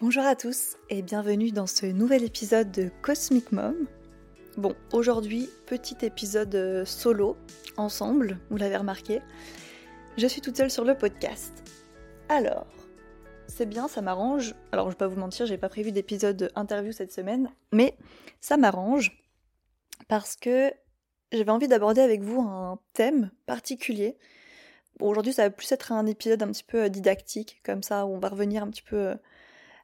Bonjour à tous et bienvenue dans ce nouvel épisode de Cosmic Mom. Bon, aujourd'hui, petit épisode euh, solo, ensemble, vous l'avez remarqué. Je suis toute seule sur le podcast. Alors, c'est bien, ça m'arrange. Alors, je vais pas vous mentir, j'ai pas prévu d'épisode interview cette semaine, mais ça m'arrange parce que j'avais envie d'aborder avec vous un thème particulier. Aujourd'hui, ça va plus être un épisode un petit peu euh, didactique, comme ça, où on va revenir un petit peu euh,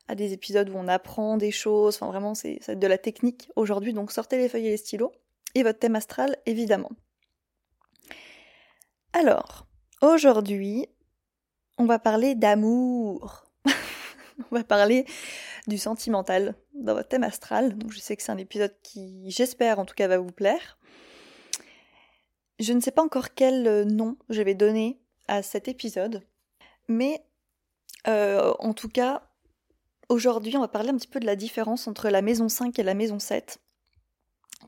à des épisodes où on apprend des choses. Enfin, vraiment, c'est de la technique aujourd'hui. Donc, sortez les feuilles et les stylos. Et votre thème astral, évidemment. Alors, aujourd'hui, on va parler d'amour. on va parler du sentimental dans votre thème astral. Donc, je sais que c'est un épisode qui, j'espère en tout cas, va vous plaire. Je ne sais pas encore quel euh, nom je vais donner à cet épisode, mais euh, en tout cas, aujourd'hui, on va parler un petit peu de la différence entre la maison 5 et la maison 7,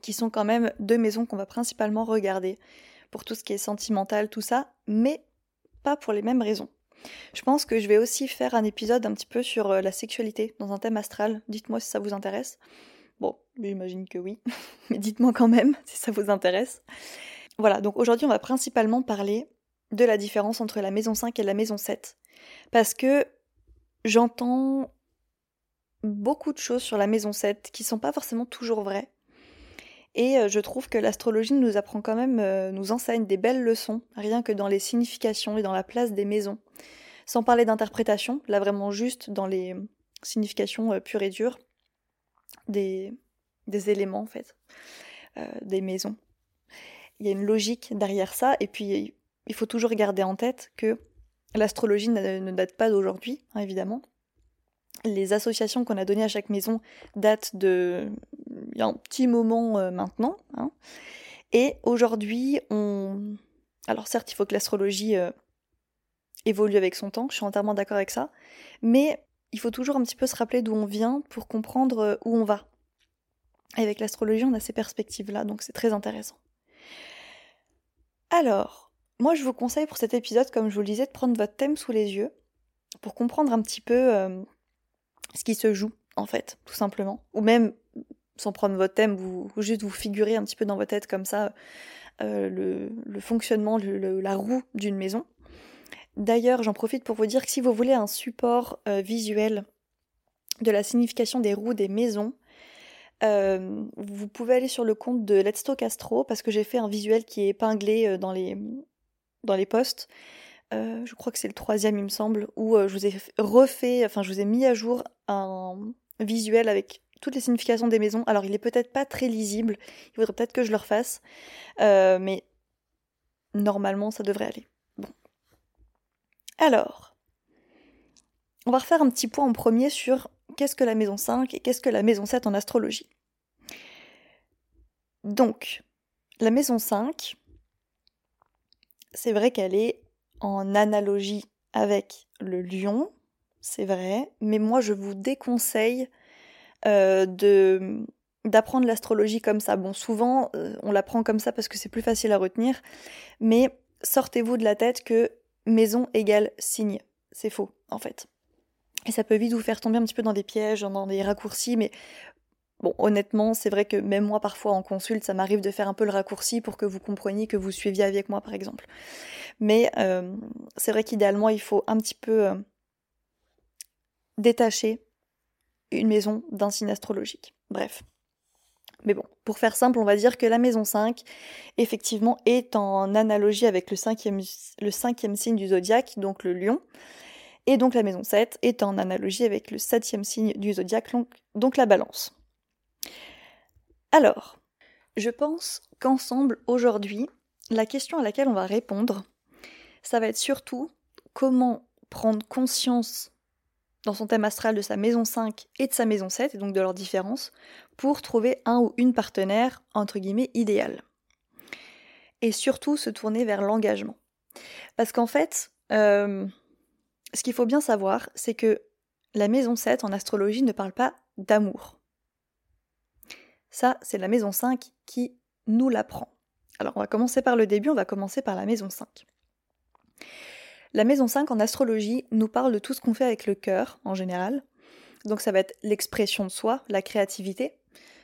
qui sont quand même deux maisons qu'on va principalement regarder pour tout ce qui est sentimental, tout ça, mais pas pour les mêmes raisons. Je pense que je vais aussi faire un épisode un petit peu sur euh, la sexualité dans un thème astral. Dites-moi si ça vous intéresse. Bon, j'imagine que oui, mais dites-moi quand même si ça vous intéresse. Voilà, donc aujourd'hui on va principalement parler de la différence entre la maison 5 et la maison 7. Parce que j'entends beaucoup de choses sur la maison 7 qui sont pas forcément toujours vraies. Et euh, je trouve que l'astrologie nous apprend quand même, euh, nous enseigne des belles leçons, rien que dans les significations et dans la place des maisons. Sans parler d'interprétation, là vraiment juste dans les significations euh, pures et dures des, des éléments en fait, des maisons. Il y a une logique derrière ça, et puis il faut toujours garder en tête que l'astrologie ne date pas d'aujourd'hui, hein, évidemment. Les associations qu'on a données à chaque maison datent de il y a un petit moment euh, maintenant. Hein. Et aujourd'hui, on. Alors certes, il faut que l'astrologie euh, évolue avec son temps, je suis entièrement d'accord avec ça, mais il faut toujours un petit peu se rappeler d'où on vient pour comprendre euh, où on va. Et avec l'astrologie, on a ces perspectives-là, donc c'est très intéressant. Alors, moi, je vous conseille pour cet épisode, comme je vous le disais, de prendre votre thème sous les yeux pour comprendre un petit peu ce qui se joue, en fait, tout simplement. Ou même, sans prendre votre thème, vous, juste vous figurer un petit peu dans votre tête comme ça euh, le, fonctionnement, la roue d'une maison. D'ailleurs, j'en profite pour vous dire que si vous voulez un support euh, visuel de la signification des roues des maisons, vous pouvez aller sur le compte de Let's Talk Astro parce que j'ai fait un visuel qui est épinglé dans les, dans les posts. Euh, je crois que c'est le troisième, il me semble, où euh, je vous ai refait, enfin, je vous ai mis à jour un visuel avec toutes les significations des maisons. Alors, il est peut-être pas très lisible, il faudrait peut-être que je le refasse, euh, mais normalement, ça devrait aller. Bon. Alors, on va refaire un petit point en premier sur qu'est-ce que la maison 5 et qu'est-ce que la maison 7 en astrologie. Donc, la maison 5, c'est vrai qu'elle est en analogie avec le lion, c'est vrai, mais moi je vous déconseille euh, d'apprendre l'astrologie comme ça. Bon, souvent euh, on l'apprend comme ça parce que c'est plus facile à retenir, mais sortez-vous de la tête que maison égale signe. C'est faux, en fait. Et ça peut vite vous faire tomber un petit peu dans des pièges, dans des raccourcis, mais Bon, honnêtement, c'est vrai que même moi, parfois en consulte, ça m'arrive de faire un peu le raccourci pour que vous compreniez, que vous suiviez avec moi, par exemple. Mais euh, c'est vrai qu'idéalement, il faut un petit peu détacher une maison d'un signe astrologique. Bref. Mais bon, pour faire simple, on va dire que la maison 5, effectivement, est en analogie avec le cinquième, signe du zodiaque, donc le lion. Et donc la maison 7 est en analogie avec le septième signe du zodiaque, donc la balance. Alors, je pense qu'ensemble, aujourd'hui, la question à laquelle on va répondre, ça va être surtout comment prendre conscience dans son thème astral de sa maison 5 et de sa maison 7, et donc de leurs différences, pour trouver un ou une partenaire, entre guillemets, idéal. Et surtout se tourner vers l'engagement. Parce qu'en fait, euh, ce qu'il faut bien savoir, c'est que la maison 7 en astrologie ne parle pas d'amour. Ça, c'est la maison 5 qui nous l'apprend. Alors, on va commencer par le début, on va commencer par la maison 5. La maison 5 en astrologie nous parle de tout ce qu'on fait avec le cœur, en général, Donc ça va être l'expression de soi, la créativité.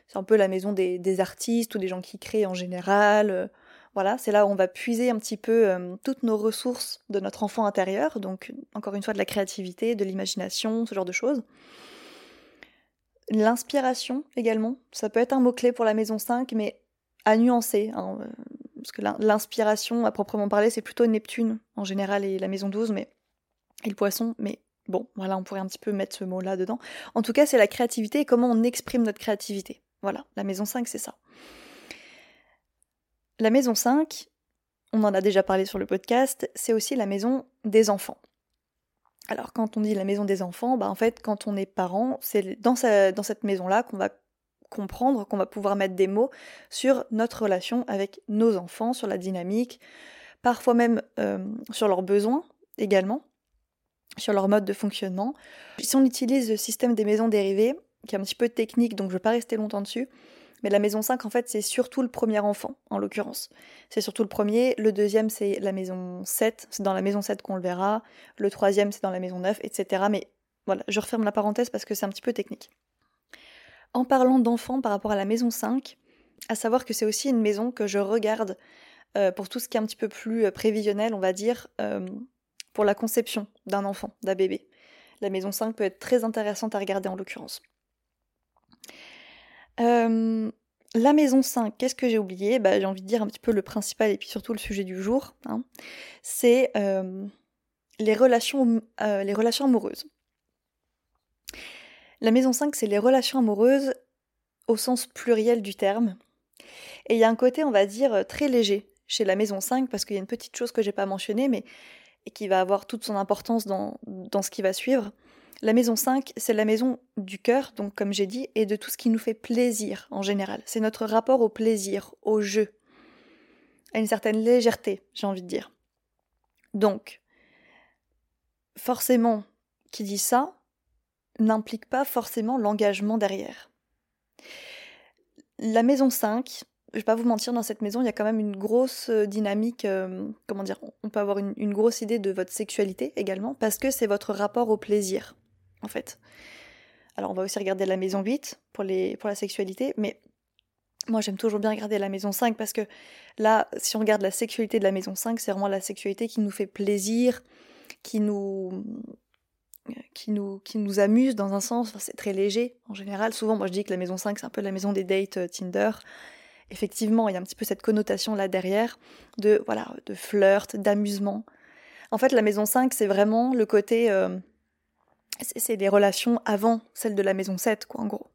C'est un peu la maison des, artistes ou des gens qui créent en général. Euh, voilà, c'est là où on va puiser un petit peu euh, toutes nos ressources de notre enfant intérieur. Donc encore une fois de la créativité, de l'imagination, ce genre de choses. L'inspiration également, ça peut être un mot-clé pour la maison 5, mais à nuancer. Hein, euh, parce que l'inspiration, à proprement parler, c'est plutôt Neptune en général et la maison 12, mais, et le poisson, mais bon, voilà, on pourrait un petit peu mettre ce mot-là dedans. En tout cas, c'est la créativité et comment on exprime notre créativité. Voilà, la maison 5, c'est ça. La maison 5, on en a déjà parlé sur le podcast, c'est aussi la maison des enfants. Alors quand on dit la maison des enfants, bah en fait quand on est parent, c'est dans, dans cette maison-là qu'on va comprendre, qu'on va pouvoir mettre des mots sur notre relation avec nos enfants, sur la dynamique, parfois même euh, sur leurs besoins également, sur leur mode de fonctionnement. Si on utilise le système des maisons dérivées, qui est un petit peu technique, donc je ne vais pas rester longtemps dessus, mais la maison 5, en fait, c'est surtout le premier enfant, en l'occurrence. C'est surtout le premier. Le deuxième, c'est la maison 7. C'est dans la maison 7 qu'on le verra. Le troisième, c'est dans la maison 9, etc. Mais voilà, je referme la parenthèse parce que c'est un petit peu technique. En parlant d'enfants par rapport à la maison 5, à savoir que c'est aussi une maison que je regarde euh, pour tout ce qui est un petit peu plus euh, prévisionnel, on va dire, euh, pour la conception d'un enfant, d'un bébé. La maison 5 peut être très intéressante à regarder en l'occurrence. la maison 5, qu'est-ce que j'ai oublié? Bah, J'ai envie de dire un petit peu le principal et puis surtout le sujet du jour. Hein. C'est les, relations, les relations amoureuses. La maison 5, c'est les relations amoureuses au sens pluriel du terme. Et il y a un côté, on va dire, très léger chez la maison 5, parce qu'il y a une petite chose que j'ai pas mentionnée, mais qui va avoir toute son importance dans, dans ce qui va suivre. La maison 5, c'est la maison du cœur, donc comme j'ai dit, et de tout ce qui nous fait plaisir en général. C'est notre rapport au plaisir, au jeu, à une certaine légèreté, j'ai envie de dire. Donc, forcément, qui dit ça, n'implique pas forcément l'engagement derrière. La maison 5, je vais pas vous mentir, dans cette maison, il y a quand même une grosse euh, dynamique, euh, comment dire, on peut avoir une, grosse idée de votre sexualité également, parce que c'est votre rapport au plaisir, en fait. Alors on va aussi regarder la maison 8 pour, les, pour la sexualité, mais moi j'aime toujours bien regarder la maison 5 parce que là, si on regarde la sexualité de la maison 5, c'est vraiment la sexualité qui nous fait plaisir, qui nous, qui nous, amuse dans un sens, c'est très léger en général. Souvent, moi je dis que la maison 5, c'est un peu la maison des dates euh, Tinder. Effectivement, il y a un petit peu cette connotation là derrière de, voilà, de flirt, d'amusement. En fait, la maison 5, c'est vraiment le côté. Euh, c'est des relations avant celles de la maison 7, quoi, en gros.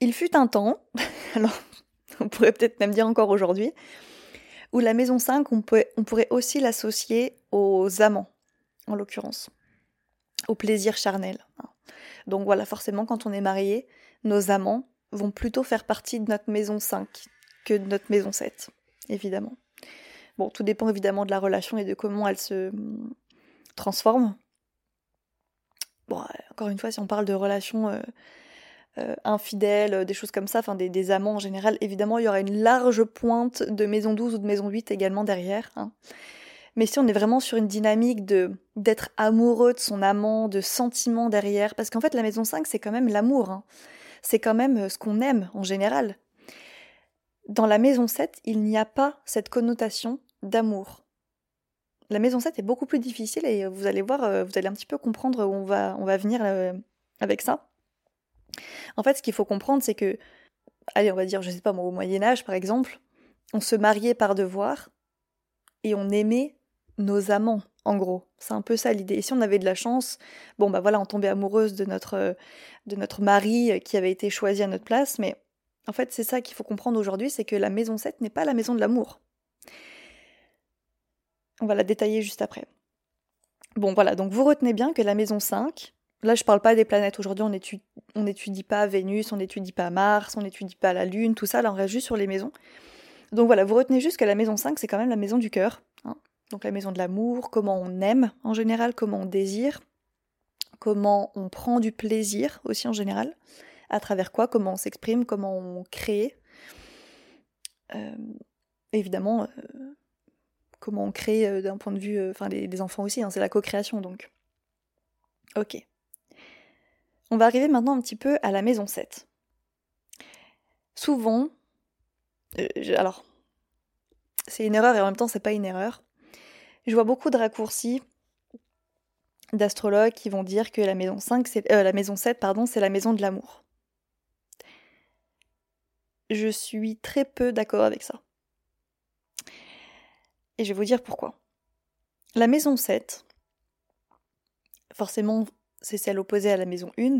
Il fut un temps, alors on pourrait peut-être même dire encore aujourd'hui, où la maison 5, on, on pourrait aussi l'associer aux amants, en l'occurrence au plaisir charnel. Hein. Donc voilà, forcément, quand on est marié, nos amants vont plutôt faire partie de notre maison 5 que de notre maison 7, évidemment. Bon, tout dépend évidemment de la relation et de comment elle se hum, transforme. Bon, encore une fois, si on parle de relations euh, euh, infidèles, des choses comme ça, enfin des, des, amants en général, évidemment, il y aura une large pointe de maison 12 ou de maison 8 également derrière. Hein. Mais si on est vraiment sur une dynamique de d'être amoureux de son amant, de sentiments derrière, parce qu'en fait la maison 5 c'est quand même l'amour, hein. c'est quand même euh, ce qu'on aime en général. Dans la maison 7, il n'y a pas cette connotation d'amour. La maison 7 est beaucoup plus difficile et vous allez voir, euh, vous allez un petit peu comprendre où on va, on va venir euh, avec ça. En fait, ce qu'il faut comprendre, c'est que, allez, on va dire, je sais pas moi, au Moyen-Âge par exemple, on se mariait par devoir et on aimait nos amants, en gros. C'est un peu ça l'idée. Et si on avait de la chance, bon bah voilà, on tombait amoureuse de notre, de notre mari qui avait été choisi à notre place, mais en fait c'est ça qu'il faut comprendre aujourd'hui, c'est que la maison 7 n'est pas la maison de l'amour. On va la détailler juste après. Bon voilà, donc vous retenez bien que la maison 5, là je parle pas des planètes, aujourd'hui on étudie, on n'étudie pas Vénus, on n'étudie pas Mars, on n'étudie pas la Lune, tout ça, là on reste juste sur les maisons. Donc voilà, vous retenez juste que la maison 5 c'est quand même la maison du cœur, donc la maison de l'amour, comment on aime en général, comment on désire, comment on prend du plaisir aussi en général, à travers quoi, comment on s'exprime, comment on crée. Euh, évidemment, euh, comment on crée euh, d'un point de vue, enfin des, enfants aussi, hein, c'est la co-création donc. Ok. on va arriver maintenant un petit peu à la maison 7. Souvent, alors, c'est une erreur et en même temps c'est pas une erreur. Je vois beaucoup de raccourcis d'astrologues qui vont dire que la maison 5, c'est euh, la maison 7, pardon, c'est la maison de l'amour. Je suis très peu d'accord avec ça. Et je vais vous dire pourquoi. La maison 7, forcément, c'est celle opposée à la maison 1.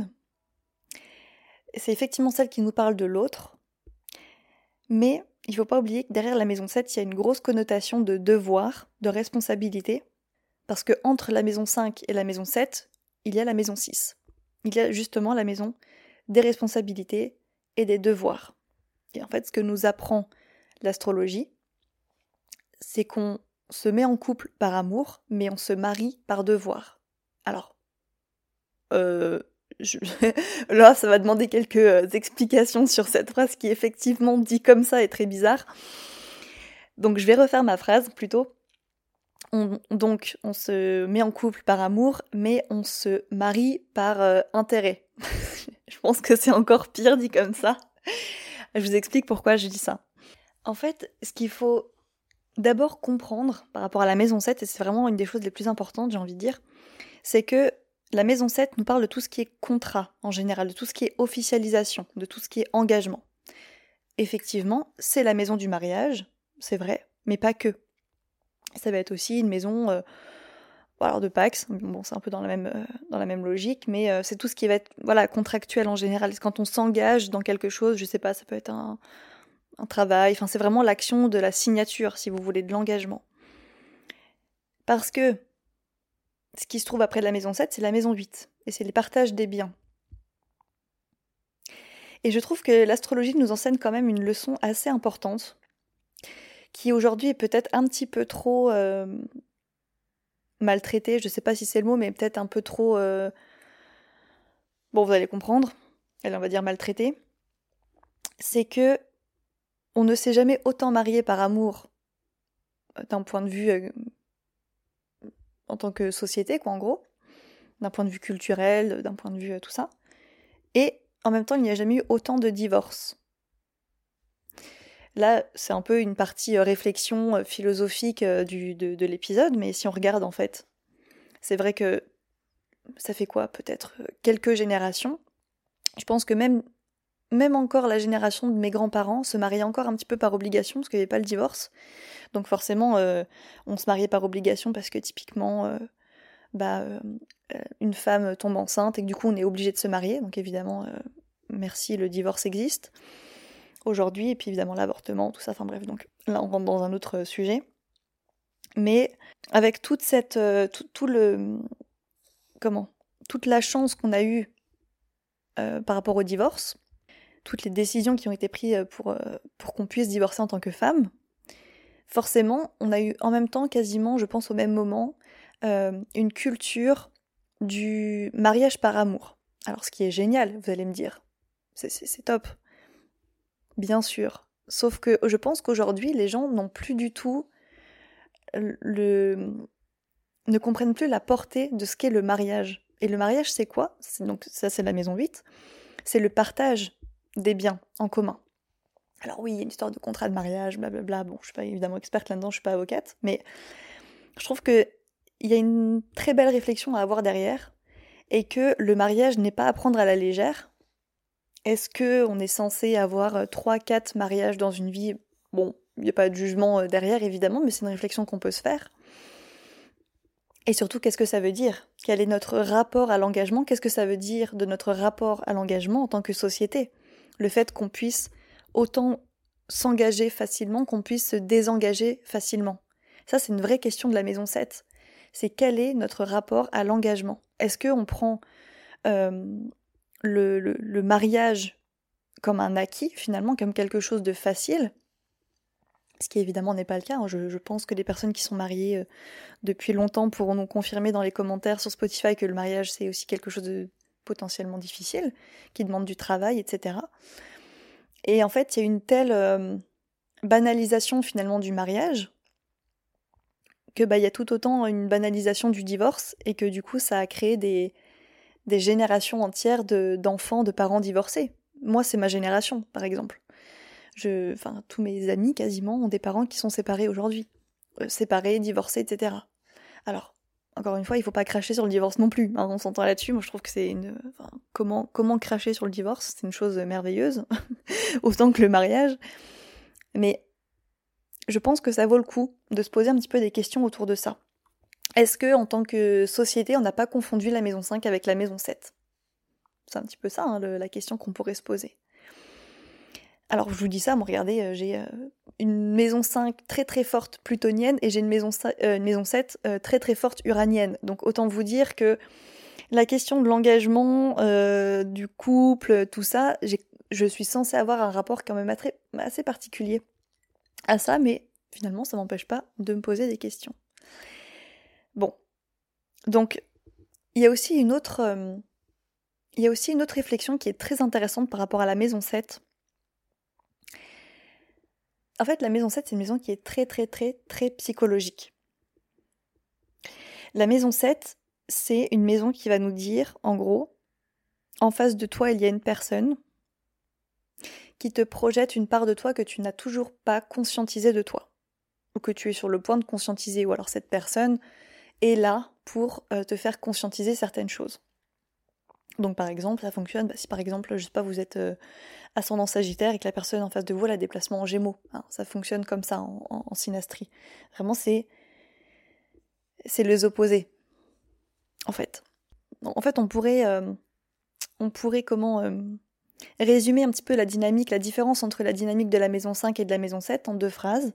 C'est effectivement celle qui nous parle de l'autre. Mais il ne faut pas oublier que derrière la maison 7, il y a une grosse connotation de devoir, de responsabilité. Parce que entre la maison 5 et la maison 7, il y a la maison 6. Il y a justement la maison des responsabilités et des devoirs. Et en fait, ce que nous apprend l'astrologie, c'est qu'on se met en couple par amour, mais on se marie par devoir. Alors, euh, là, ça va demander quelques euh, explications sur cette phrase qui effectivement dit comme ça est très bizarre. Donc, je vais refaire ma phrase plutôt. donc, on se met en couple par amour, mais on se marie par euh, intérêt. je pense que c'est encore pire dit comme ça. Je vous explique pourquoi je dis ça. En fait, ce qu'il faut d'abord comprendre par rapport à la maison 7, et c'est vraiment une des choses les plus importantes, j'ai envie de dire, c'est que la maison 7 nous parle de tout ce qui est contrat en général, de tout ce qui est officialisation, de tout ce qui est engagement. Effectivement, c'est la maison du mariage, c'est vrai, mais pas que. Ça va être aussi une maison euh, de Pax, bon c'est un peu dans la même, euh, dans la même logique, mais euh, c'est tout ce qui va être voilà, contractuel en général. Quand on s'engage dans quelque chose, je sais pas, ça peut être un, un travail, enfin c'est vraiment l'action de la signature, si vous voulez, de l'engagement. Parce que ce qui se trouve après la maison 7, c'est la maison 8, et c'est les partages des biens. Et je trouve que l'astrologie nous enseigne quand même une leçon assez importante, qui aujourd'hui est peut-être un petit peu trop euh, maltraitée, je sais pas si c'est le mot, mais peut-être un peu trop... Euh, bon, vous allez comprendre, elle on va dire maltraitée, c'est que on ne s'est jamais autant marié par amour euh, d'un point de vue en tant que société, quoi, en gros, d'un point de vue culturel, d'un point de vue euh, tout ça. Et en même temps, il n'y a jamais eu autant de divorces. Là, c'est un peu une partie réflexion philosophique du, de l'épisode, mais si on regarde en fait, c'est vrai que ça fait quoi Peut-être quelques générations. Je pense que même même encore la génération de mes grands-parents se mariaient encore un petit peu par obligation parce qu'il n'y avait pas le divorce. Donc forcément, euh, on se mariait par obligation parce que typiquement, euh, bah, euh, une femme tombe enceinte et que du coup on est obligé de se marier. Donc évidemment, merci, le divorce existe aujourd'hui et puis évidemment l'avortement, tout ça. Enfin bref, donc là on rentre dans un autre sujet. Mais avec toute cette, tout, le, comment, toute la chance qu'on a eue par rapport au divorce, toutes les décisions qui ont été prises euh, pour, euh, pour qu'on puisse divorcer en tant que femme, forcément, on a eu en même temps, quasiment, je pense au même moment, euh, une culture du mariage par amour. Alors, ce qui est génial, vous allez me dire, c'est top. Bien sûr. Sauf que je pense qu'aujourd'hui, les gens n'ont plus du tout le. ne comprennent plus la portée de ce qu'est le mariage. Et le mariage, c'est quoi? Donc, ça, c'est la maison 8. C'est le partage des biens en commun. Alors oui, il y a une histoire de contrat de mariage, blablabla. Bon, je suis pas évidemment experte là-dedans, je suis pas avocate, mais je trouve que il y a une très belle réflexion à avoir derrière et que le mariage n'est pas à prendre à la légère. Est-ce que on est censé avoir trois, quatre mariages dans une vie? Bon, il n'y a pas de jugement euh, derrière évidemment, mais c'est une réflexion qu'on peut se faire. Et surtout, qu'est-ce que ça veut dire? Quel est notre rapport à l'engagement? Qu'est-ce que ça veut dire de notre rapport à l'engagement en tant que société? Le fait qu'on puisse autant s'engager facilement qu'on puisse se désengager facilement. Ça, c'est une vraie question de la maison 7. C'est quel est notre rapport à l'engagement? Est-ce qu'on prend euh, le, mariage comme un acquis, finalement, comme quelque chose de facile? Ce qui évidemment n'est pas le cas. Hein. Je, pense que les personnes qui sont mariées euh, depuis longtemps pourront nous confirmer dans les commentaires sur Spotify que le mariage c'est aussi quelque chose de potentiellement difficile, qui demandent du travail, etc. Et en fait, il y a une telle euh, banalisation finalement du mariage que bah il y a tout autant une banalisation du divorce et que du coup ça a créé des des générations entières d'enfants de, parents divorcés. Moi, c'est ma génération, par exemple. Je, enfin, tous mes amis quasiment ont des parents qui sont séparés aujourd'hui. Euh, séparés, divorcés, etc. Alors, encore une fois, il faut pas cracher sur le divorce non plus. Hein, on s'entend là-dessus. Moi, je trouve que c'est une. comment, comment cracher sur le divorce C'est une chose merveilleuse, autant que le mariage. Mais je pense que ça vaut le coup de se poser un petit peu des questions autour de ça. Est-ce que, en tant que société, on n'a pas confondu la maison 5 avec la maison 7 C'est un petit peu ça, hein, la question qu'on pourrait se poser. Alors, je vous dis ça, moi, regardez, euh, j'ai euh, une maison 5 très très forte plutonienne et j'ai une, maison, euh, une maison 7 très très forte uranienne. Donc, autant vous dire que la question de l'engagement, du couple, tout ça, je suis censée avoir un rapport quand même assez particulier à ça, mais finalement, ça m'empêche pas de me poser des questions. Bon. Donc, il y a aussi une autre. Euh, il y a aussi une autre réflexion qui est très intéressante par rapport à la maison 7. En fait, la maison 7, c'est une maison qui est très, très, très, très psychologique. La maison 7, c'est une maison qui va nous dire, en gros, en face de toi, il y a une personne qui te projette une part de toi que tu n'as toujours pas conscientisée de toi, ou que tu es sur le point de conscientiser, ou alors cette personne est là pour euh, te faire conscientiser certaines choses. Donc par exemple, ça fonctionne bah, si par exemple, je sais pas, vous êtes euh, ascendant sagittaire et que la personne en face de vous a des placements en gémeaux. Hein, ça fonctionne comme ça en, synastrie. Vraiment, c'est c'est les opposés. En fait. En fait, on pourrait euh, comment résumer un petit peu la dynamique, la différence entre la dynamique de la maison 5 et de la maison 7 en deux phrases.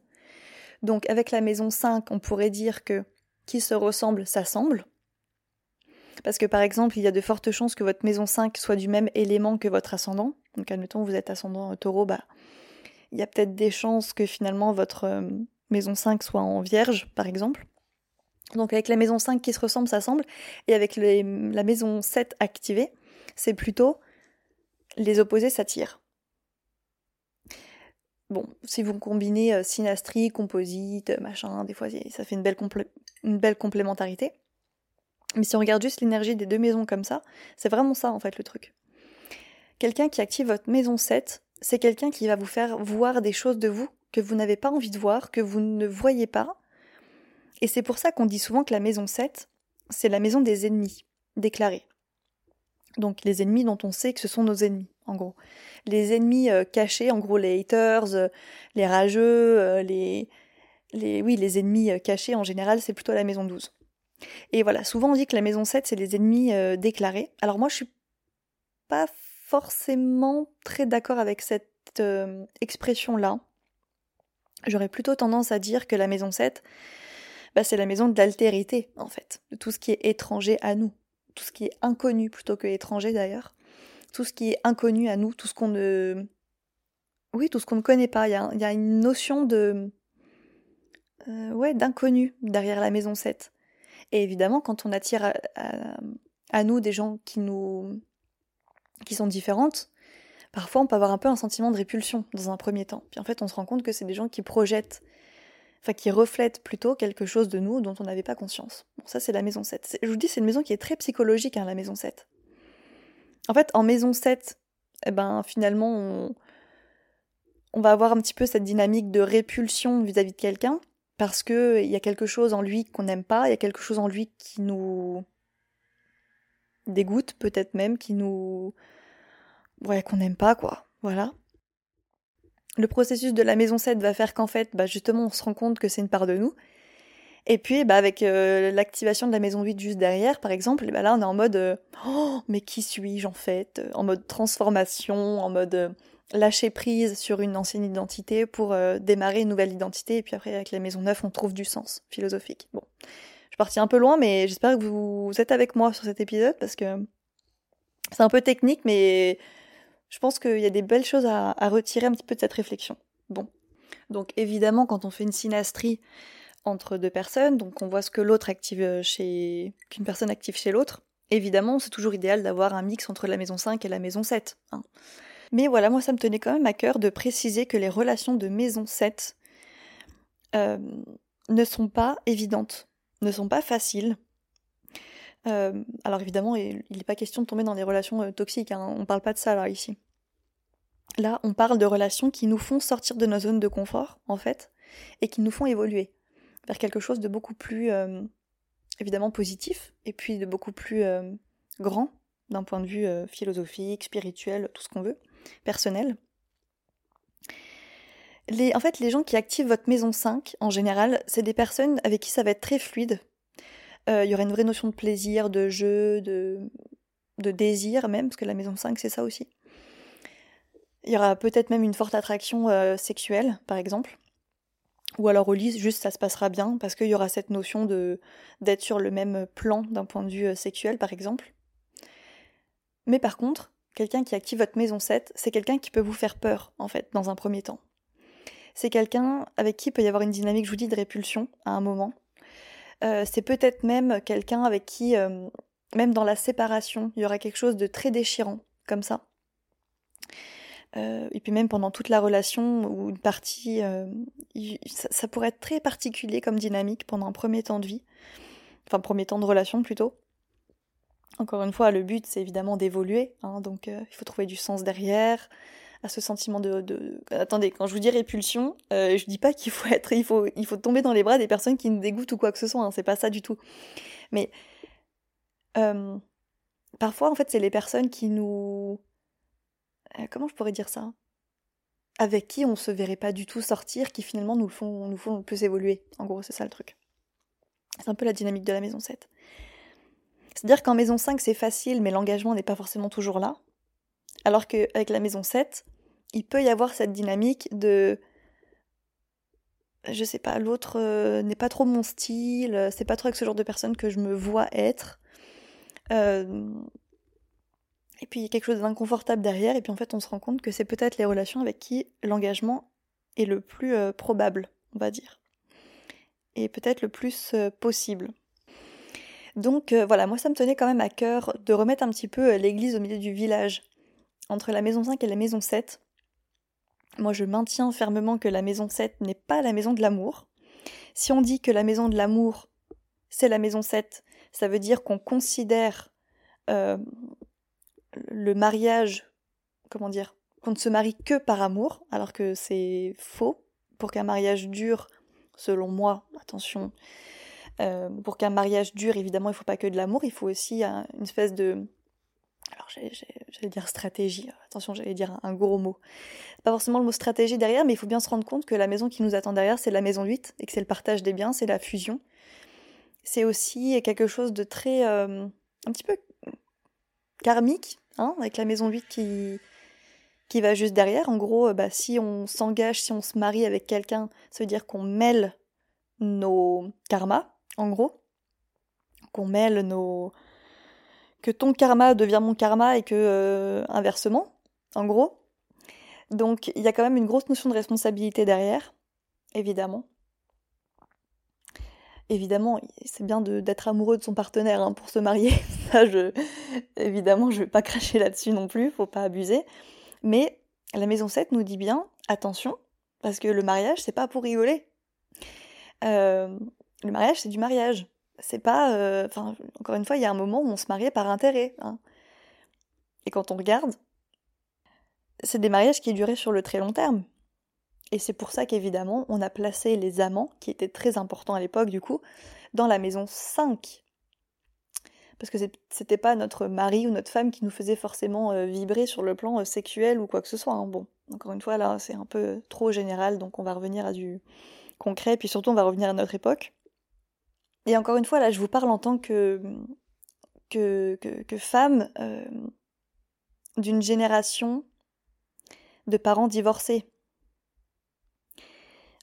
Donc avec la maison 5, on pourrait dire que qui se ressemble s'assemble. Parce que par exemple, il y a de fortes chances que votre maison 5 soit du même élément que votre ascendant. Donc admettons, vous êtes ascendant euh, taureau, bah, il y a peut-être des chances que finalement votre euh, maison 5 soit en vierge, par exemple. Donc avec la maison 5 qui se ressemble, s'assemble. Et avec la maison 7 activée, c'est plutôt les opposés s'attirent. Bon, si vous combinez euh, synastrie, composite, machin, des fois ça fait une belle complémentarité. Mais si on regarde juste l'énergie des deux maisons comme ça, c'est vraiment ça en fait le truc. Quelqu'un qui active votre maison 7, c'est quelqu'un qui va vous faire voir des choses de vous que vous n'avez pas envie de voir, que vous ne voyez pas. Et c'est pour ça qu'on dit souvent que la maison 7, c'est la maison des ennemis, déclarés. Donc les ennemis dont on sait que ce sont nos ennemis, en gros. Les ennemis euh, cachés, en gros les haters, euh, les rageux, euh, les, les, oui, les ennemis cachés en général, c'est plutôt la maison 12. Et voilà, souvent on dit que la maison 7, c'est les ennemis déclarés. Alors moi, je suis pas forcément très d'accord avec cette expression-là. J'aurais plutôt tendance à dire que la maison 7, bah, c'est la maison de l'altérité, en fait, de tout ce qui est étranger à nous tout ce qui est inconnu plutôt que étranger d'ailleurs, tout ce qui est inconnu à nous, tout ce qu'on ne... Oui, tout ce qu'on ne connaît pas. Il y a, une notion de... Euh, ouais, d'inconnu derrière la maison 7. Et évidemment, quand on attire à, nous des gens qui nous... qui sont différentes, parfois on peut avoir un peu un sentiment de répulsion dans un premier temps. Puis en fait, on se rend compte que c'est des gens qui projettent enfin qui reflète plutôt quelque chose de nous dont on n'avait pas conscience. Bon, ça c'est la maison 7. Je vous dis, c'est une maison qui est très psychologique, hein, la maison 7. En fait, en maison 7, eh ben, finalement, on va avoir un petit peu cette dynamique de répulsion vis-à-vis de quelqu'un, parce qu'il y a quelque chose en lui qu'on n'aime pas, il y a quelque chose en lui qui nous dégoûte, peut-être même, qui nous... Ouais, qu'on n'aime pas, quoi. Voilà le processus de la maison 7 va faire qu'en fait, bah justement, on se rend compte que c'est une part de nous. Et puis, bah, avec euh, l'activation de la maison 8 juste derrière, par exemple, bah, là, on est en mode euh, Oh, mais qui suis-je en fait euh, En mode transformation, en mode lâcher prise sur une ancienne identité pour démarrer une nouvelle identité. Et puis après, avec la maison 9, on trouve du sens philosophique. Bon, je suis partie un peu loin, mais j'espère que vous êtes avec moi sur cet épisode parce que c'est un peu technique, mais je pense qu'il y a des belles choses à, retirer un petit peu de cette réflexion. Bon. Donc évidemment, quand on fait une synastrie entre deux personnes, donc on voit ce que l'autre active chez. qu'une personne active chez l'autre, évidemment, c'est toujours idéal d'avoir un mix entre la maison 5 et la maison 7. Hein. Mais voilà, moi ça me tenait quand même à cœur de préciser que les relations de maison 7 euh, ne sont pas évidentes, ne sont pas faciles. alors évidemment, il n'est pas question de tomber dans des relations toxiques, hein, on ne parle pas de ça là ici. Là, on parle de relations qui nous font sortir de nos zones de confort, en fait, et qui nous font évoluer vers quelque chose de beaucoup plus, euh, évidemment, positif, et puis de beaucoup plus euh, grand, d'un point de vue euh, philosophique, spirituel, tout ce qu'on veut, personnel. En fait, les gens qui activent votre maison 5, en général, c'est des personnes avec qui ça va être très fluide. Il y aura une vraie notion de plaisir, de jeu, de, de désir même, parce que la maison 5, c'est ça aussi. Il y aura peut-être même une forte attraction euh, sexuelle, par exemple. Ou alors au lit, juste ça se passera bien, parce qu'il y aura cette notion de d'être sur le même plan d'un point de vue euh, sexuel, par exemple. Mais par contre, quelqu'un qui active votre maison 7, c'est quelqu'un qui peut vous faire peur, en fait, dans un premier temps. C'est quelqu'un avec qui peut y avoir une dynamique, je vous dis, de répulsion à un moment. Euh, c'est peut-être même quelqu'un avec qui, même dans la séparation, il y aura quelque chose de très déchirant, comme ça. Euh, et puis même pendant toute la relation ou une partie, euh, ça, pourrait être très particulier comme dynamique pendant un premier temps de vie, enfin premier temps de relation plutôt. Encore une fois, le but c'est évidemment d'évoluer, hein, donc euh, il faut trouver du sens derrière, à ce sentiment de, Attendez, quand je vous dis répulsion, je dis pas qu'il faut être, il faut, il faut tomber dans les bras des personnes qui nous dégoûtent ou quoi que ce soit, hein, c'est pas ça du tout. Mais parfois en fait c'est les personnes qui nous euh, comment je pourrais dire ça? Avec qui on se verrait pas du tout sortir, qui finalement nous font, nous font plus évoluer. En gros, c'est ça le truc. C'est un peu la dynamique de la maison 7. C'est-à-dire qu'en maison 5, c'est facile, mais l'engagement n'est pas forcément toujours là. Alors qu'avec la maison 7, il peut y avoir cette dynamique de. Je sais pas, l'autre euh, n'est pas trop mon style, c'est pas trop avec ce genre de personne que je me vois être. Euh, et puis il y a quelque chose d'inconfortable derrière, et puis en fait on se rend compte que c'est peut-être les relations avec qui l'engagement est le plus euh, probable, on va dire. Et peut-être le plus euh, possible. Donc euh, voilà, moi ça me tenait quand même à cœur de remettre un petit peu l'église au milieu du village, entre la maison 5 et la maison 7. Moi je maintiens fermement que la maison 7 n'est pas la maison de l'amour. Si on dit que la maison de l'amour c'est la maison 7, ça veut dire qu'on considère le mariage, comment dire, qu'on ne se marie que par amour, alors que c'est faux. Pour qu'un mariage dure, selon moi, attention, euh, pour qu'un mariage dure, évidemment, il ne faut pas que de l'amour, il faut aussi une espèce de. Alors, j'allais dire stratégie, attention, j'allais dire un, gros mot. Pas forcément le mot stratégie derrière, mais il faut bien se rendre compte que la maison qui nous attend derrière, c'est la maison 8, et que c'est le partage des biens, c'est la fusion. C'est aussi quelque chose de très. Euh, un petit peu karmique, Hein, avec la maison 8 qui, qui va juste derrière. En gros, euh, bah, si on s'engage, si on se marie avec quelqu'un, ça veut dire qu'on mêle nos karmas, en gros. Qu'on mêle nos. que ton karma devient mon karma et que euh, inversement, en gros. Donc il y a quand même une grosse notion de responsabilité derrière, évidemment. Évidemment, c'est bien d'être amoureux de son partenaire hein, pour se marier. Évidemment, je vais pas cracher là-dessus non plus, faut pas abuser. Mais la maison 7 nous dit bien, attention, parce que le mariage, c'est pas pour rigoler. Euh, le mariage, c'est du mariage. C'est pas. Euh, encore une fois, il y a un moment où on se mariait par intérêt. Hein. Et quand on regarde, c'est des mariages qui duraient sur le très long terme. Et c'est pour ça qu'évidemment, on a placé les amants, qui étaient très importants à l'époque du coup, dans la maison 5. Parce que c'était pas notre mari ou notre femme qui nous faisait forcément euh, vibrer sur le plan euh, sexuel ou quoi que ce soit. Hein. Bon, encore une fois, là, c'est un peu trop général, donc on va revenir à du concret, puis surtout on va revenir à notre époque. Et encore une fois, là, je vous parle en tant que, femme euh, d'une génération de parents divorcés.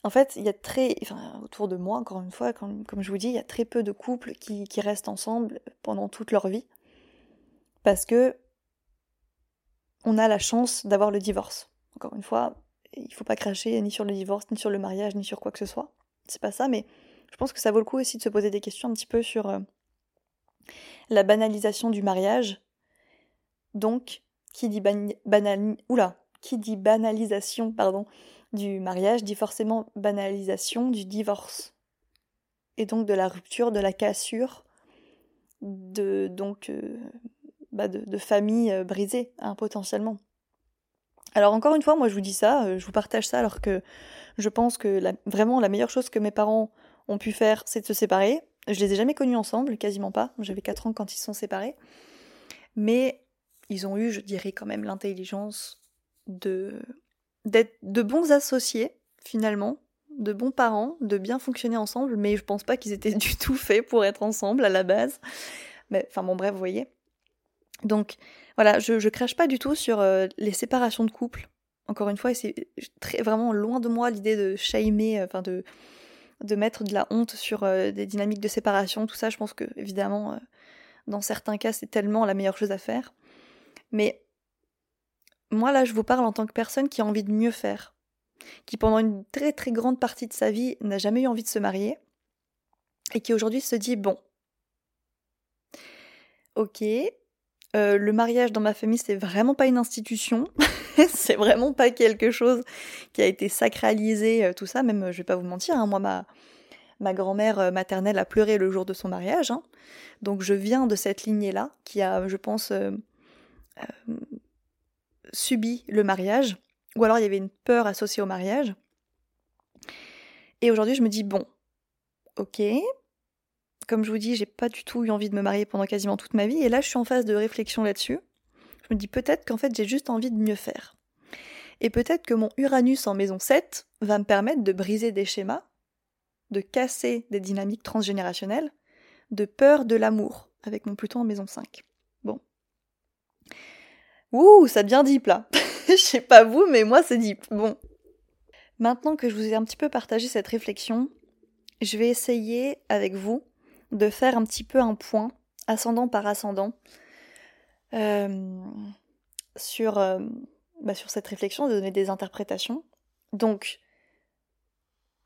En fait, il y a très, enfin, autour de moi, encore une fois, comme, je vous dis, il y a très peu de couples qui, restent ensemble pendant toute leur vie. Parce que on a la chance d'avoir le divorce. Encore une fois, il ne faut pas cracher ni sur le divorce, ni sur le mariage, ni sur quoi que ce soit. C'est pas ça, mais je pense que ça vaut le coup aussi de se poser des questions un petit peu sur euh, la banalisation du mariage. Donc, qui dit banalisation, pardon, du mariage dit forcément banalisation du divorce. Et donc de la rupture, de la cassure de donc bah de, familles brisées hein, potentiellement. Alors encore une fois, moi je vous dis ça, je vous partage ça alors que je pense que vraiment la meilleure chose que mes parents ont pu faire, c'est de se séparer. Je les ai jamais connus ensemble, quasiment pas. J'avais 4 ans quand ils se sont séparés. Mais ils ont eu, je dirais, quand même l'intelligence de d'être de bons associés, finalement, de bons parents, de bien fonctionner ensemble, mais je pense pas qu'ils étaient du tout faits pour être ensemble à la base. Mais enfin bon bref, vous voyez. Donc voilà, je, crache pas du tout sur euh, les séparations de couple. Encore une fois, c'est vraiment loin de moi l'idée de shamer, euh, enfin de de mettre de la honte sur euh, des dynamiques de séparation, tout ça. Je pense que évidemment, dans certains cas, c'est tellement la meilleure chose à faire. Mais moi là, je vous parle en tant que personne qui a envie de mieux faire, qui pendant une très très grande partie de sa vie n'a jamais eu envie de se marier et qui aujourd'hui se dit bon, ok, euh, le mariage dans ma famille, c'est vraiment pas une institution. c'est vraiment pas quelque chose qui a été sacralisé, euh, tout ça. Même, je vais pas vous mentir, hein, moi, ma, ma grand-mère euh, maternelle a pleuré le jour de son mariage. Hein. Donc, je viens de cette lignée-là, qui a, je pense, subi le mariage. Ou alors, il y avait une peur associée au mariage. Et aujourd'hui, je me dis, bon, ok, comme je vous dis, j'ai pas du tout eu envie de me marier pendant quasiment toute ma vie, et là je suis en phase de réflexion là-dessus. Je me dis peut-être qu'en fait j'ai juste envie de mieux faire. Et peut-être que mon Uranus en maison 7 va me permettre de briser des schémas, de casser des dynamiques transgénérationnelles, de peur de l'amour, avec mon Pluton en maison 5. Bon. Ouh, ça devient deep là. Je sais pas vous, mais moi c'est deep. Bon. Maintenant que je vous ai un petit peu partagé cette réflexion, je vais essayer avec vous de faire un petit peu un point, ascendant par ascendant, sur, euh, bah, sur cette réflexion, de donner des interprétations. Donc,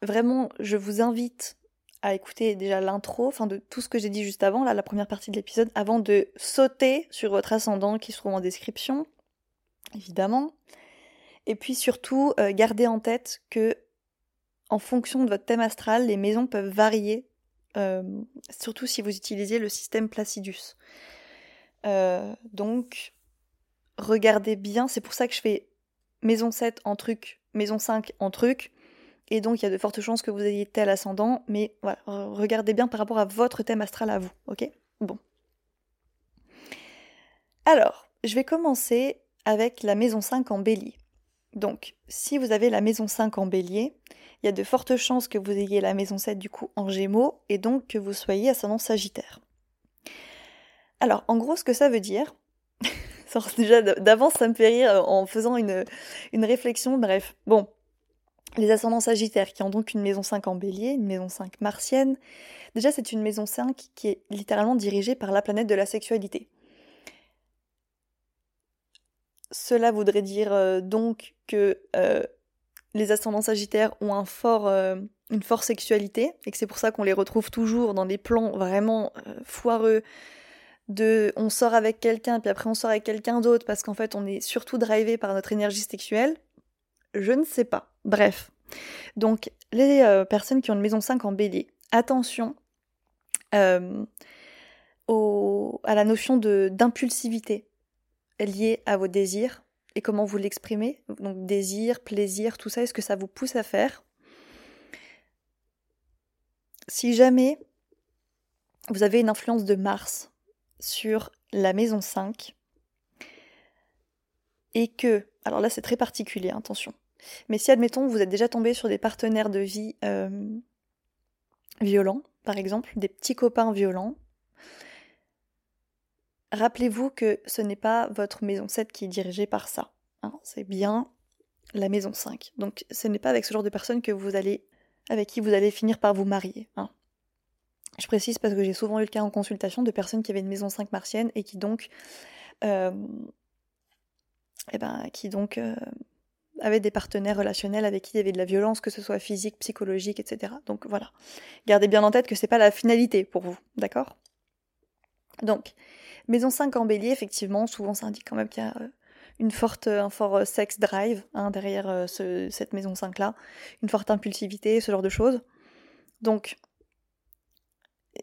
vraiment, je vous invite à écouter déjà l'intro, enfin de tout ce que j'ai dit juste avant, là, la première partie de l'épisode, avant de sauter sur votre ascendant qui se trouve en description, évidemment. Et puis surtout, euh, gardez en tête que en fonction de votre thème astral, les maisons peuvent varier euh, surtout si vous utilisez le système Placidus. Euh, donc, regardez bien, c'est pour ça que je fais maison 7 en truc, maison 5 en truc, et donc il y a de fortes chances que vous ayez tel ascendant, mais voilà, regardez bien par rapport à votre thème astral à vous, ok? Bon. Alors, je vais commencer avec la maison 5 en bélier. Donc, si vous avez la maison 5 en bélier, il y a de fortes chances que vous ayez la maison 7 du coup en gémeaux et donc que vous soyez ascendant sagittaire. Alors, en gros, ce que ça veut dire, déjà d'avance ça me fait rire en faisant une, réflexion, bref, bon, les ascendants sagittaires qui ont donc une maison 5 en bélier, une maison 5 martienne, déjà c'est une maison 5 qui est littéralement dirigée par la planète de la sexualité. Cela voudrait dire euh, donc que euh, les ascendants sagittaires ont euh, une forte sexualité et que c'est pour ça qu'on les retrouve toujours dans des plans vraiment euh, foireux de on sort avec quelqu'un puis après on sort avec quelqu'un d'autre parce qu'en fait on est surtout drivé par notre énergie sexuelle. Je ne sais pas. Bref. Donc les euh, personnes qui ont une maison 5 en bélier, attention au, à la notion d'impulsivité liée à vos désirs et comment vous l'exprimez. Donc désir, plaisir, tout ça, est-ce que ça vous pousse à faire? Si jamais vous avez une influence de Mars sur la maison 5 et que, alors là c'est très particulier, attention, mais si admettons vous êtes déjà tombé sur des partenaires de vie euh, violents, par exemple, des petits copains violents, Rappelez-vous que ce n'est pas votre maison 7 qui est dirigée par ça. Hein. c'est bien la maison 5. Donc ce n'est pas avec ce genre de personnes que vous allez, avec qui vous allez finir par vous marier. Hein. Je précise parce que j'ai souvent eu le cas en consultation de personnes qui avaient une maison 5 martienne et qui donc, euh, eh ben, qui donc euh, avaient des partenaires relationnels avec qui il y avait de la violence, que ce soit physique, psychologique, etc. Donc voilà. Gardez bien en tête que c'est pas la finalité pour vous, d'accord? Donc, Maison 5 en bélier, effectivement, souvent ça indique quand même qu'il y a euh, une forte, un fort sex drive hein, derrière cette maison 5 là, une forte impulsivité, ce genre de choses. Donc,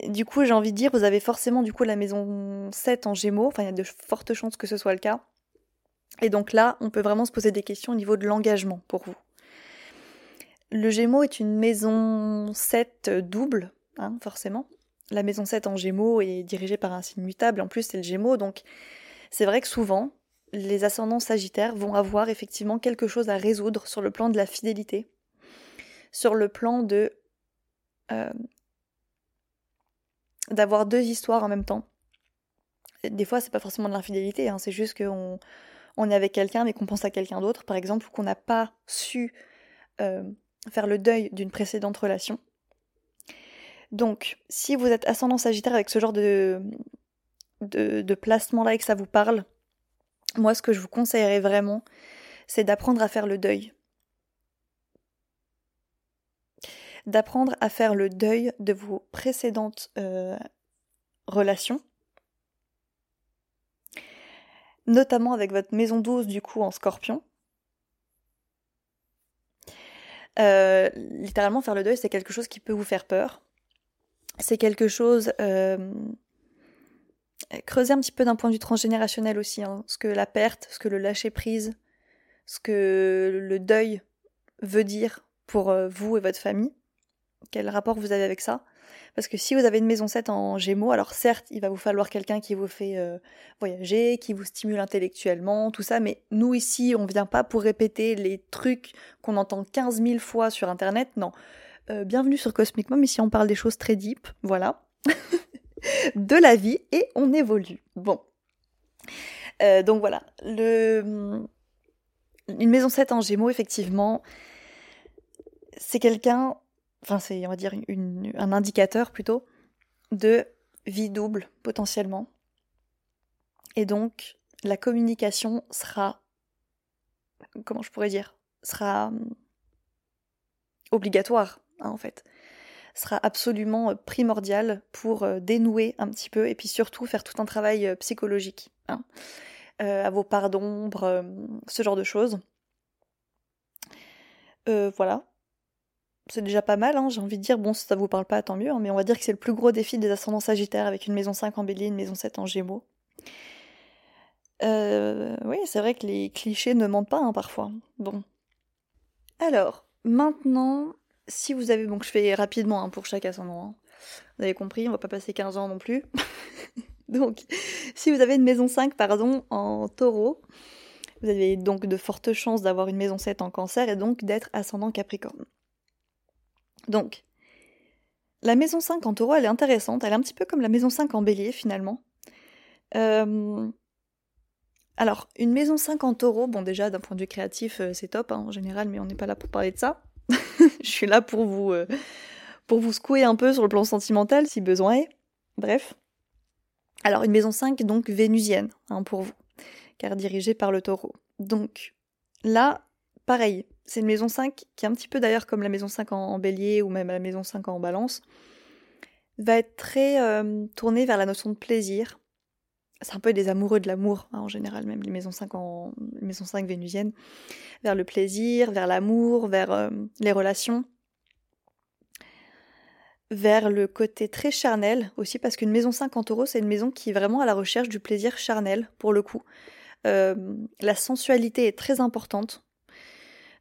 du coup, j'ai envie de dire, vous avez forcément du coup la maison 7 en gémeaux, enfin il y a de fortes chances que ce soit le cas. Et donc là, on peut vraiment se poser des questions au niveau de l'engagement pour vous. Le Gémeaux est une maison 7 double, hein, forcément. La maison 7 en Gémeaux est dirigée par un signe mutable, en plus c'est le Gémeaux, donc c'est vrai que souvent, les ascendants sagittaires vont avoir effectivement quelque chose à résoudre sur le plan de la fidélité, sur le plan de euh, d'avoir deux histoires en même temps. Des fois, c'est pas forcément de l'infidélité, hein, c'est juste qu'on on est avec quelqu'un mais qu'on pense à quelqu'un d'autre, par exemple, ou qu'on n'a pas su euh, faire le deuil d'une précédente relation. Donc, si vous êtes ascendant sagittaire avec ce genre de, de, de placement-là et que ça vous parle, moi, ce que je vous conseillerais vraiment, c'est d'apprendre à faire le deuil. D'apprendre à faire le deuil de vos précédentes euh, relations notamment avec votre maison 12 du coup en scorpion. Euh, littéralement, faire le deuil, c'est quelque chose qui peut vous faire peur. C'est quelque chose... Euh, creuser un petit peu d'un point de vue transgénérationnel aussi, hein, ce que la perte, ce que le lâcher-prise, ce que le deuil veut dire pour vous et votre famille, quel rapport vous avez avec ça. Parce que si vous avez une maison 7 en gémeaux, alors certes, il va vous falloir quelqu'un qui vous fait euh, voyager, qui vous stimule intellectuellement, tout ça, mais nous ici, on vient pas pour répéter les trucs qu'on entend 15 000 fois sur Internet, non. Euh, bienvenue sur Cosmic Mom, ici on parle des choses très deep, voilà. de la vie, et on évolue. Bon. Euh, donc voilà, le... une maison 7 en gémeaux, effectivement, c'est quelqu'un enfin c'est on va dire un indicateur plutôt de vie double potentiellement. Et donc la communication sera comment je pourrais dire sera hum, obligatoire hein, en fait. Sera absolument euh, primordial pour euh, dénouer un petit peu et puis surtout faire tout un travail euh, psychologique hein, à vos parts d'ombre ce genre de choses. Voilà c'est déjà pas mal, hein, j'ai envie de dire, bon, si ça vous parle pas, tant mieux, hein, mais on va dire que c'est le plus gros défi des ascendants sagittaires avec une maison 5 en bélier, une maison 7 en gémeaux. Euh, oui, c'est vrai que les clichés ne mentent pas hein, parfois. Bon. Alors, maintenant, si vous avez. Donc, je fais rapidement pour chaque ascendant. Vous avez compris, on va pas passer 15 ans non plus. donc, si vous avez une maison 5, pardon, en taureau, vous avez donc de fortes chances d'avoir une maison 7 en cancer et donc d'être ascendant capricorne. Donc, la maison 5 en taureau, elle est intéressante. Elle est un petit peu comme la maison 5 en bélier, finalement. Euh, alors, une maison 5 en taureau, bon, déjà, d'un point de vue créatif, euh, c'est top hein, en général, mais on n'est pas là pour parler de ça. Je suis là pour vous, euh, pour vous secouer un peu sur le plan sentimental, si besoin est. Bref. Alors, une maison 5, donc vénusienne, hein, pour vous, car dirigée par le taureau. Donc, là, pareil, c'est une maison 5 qui est un petit peu d'ailleurs comme la maison 5 en, bélier ou même la maison 5 en balance, va être très euh, tournée vers la notion de plaisir. C'est un peu des amoureux de l'amour, hein, en général, même les maisons 5 en les maisons 5 vénusiennes, vers le plaisir, vers l'amour, vers euh, les relations, vers le côté très charnel aussi, parce qu'une maison 5 en taureau, c'est une maison qui est vraiment à la recherche du plaisir charnel, pour le coup. Euh, la sensualité est très importante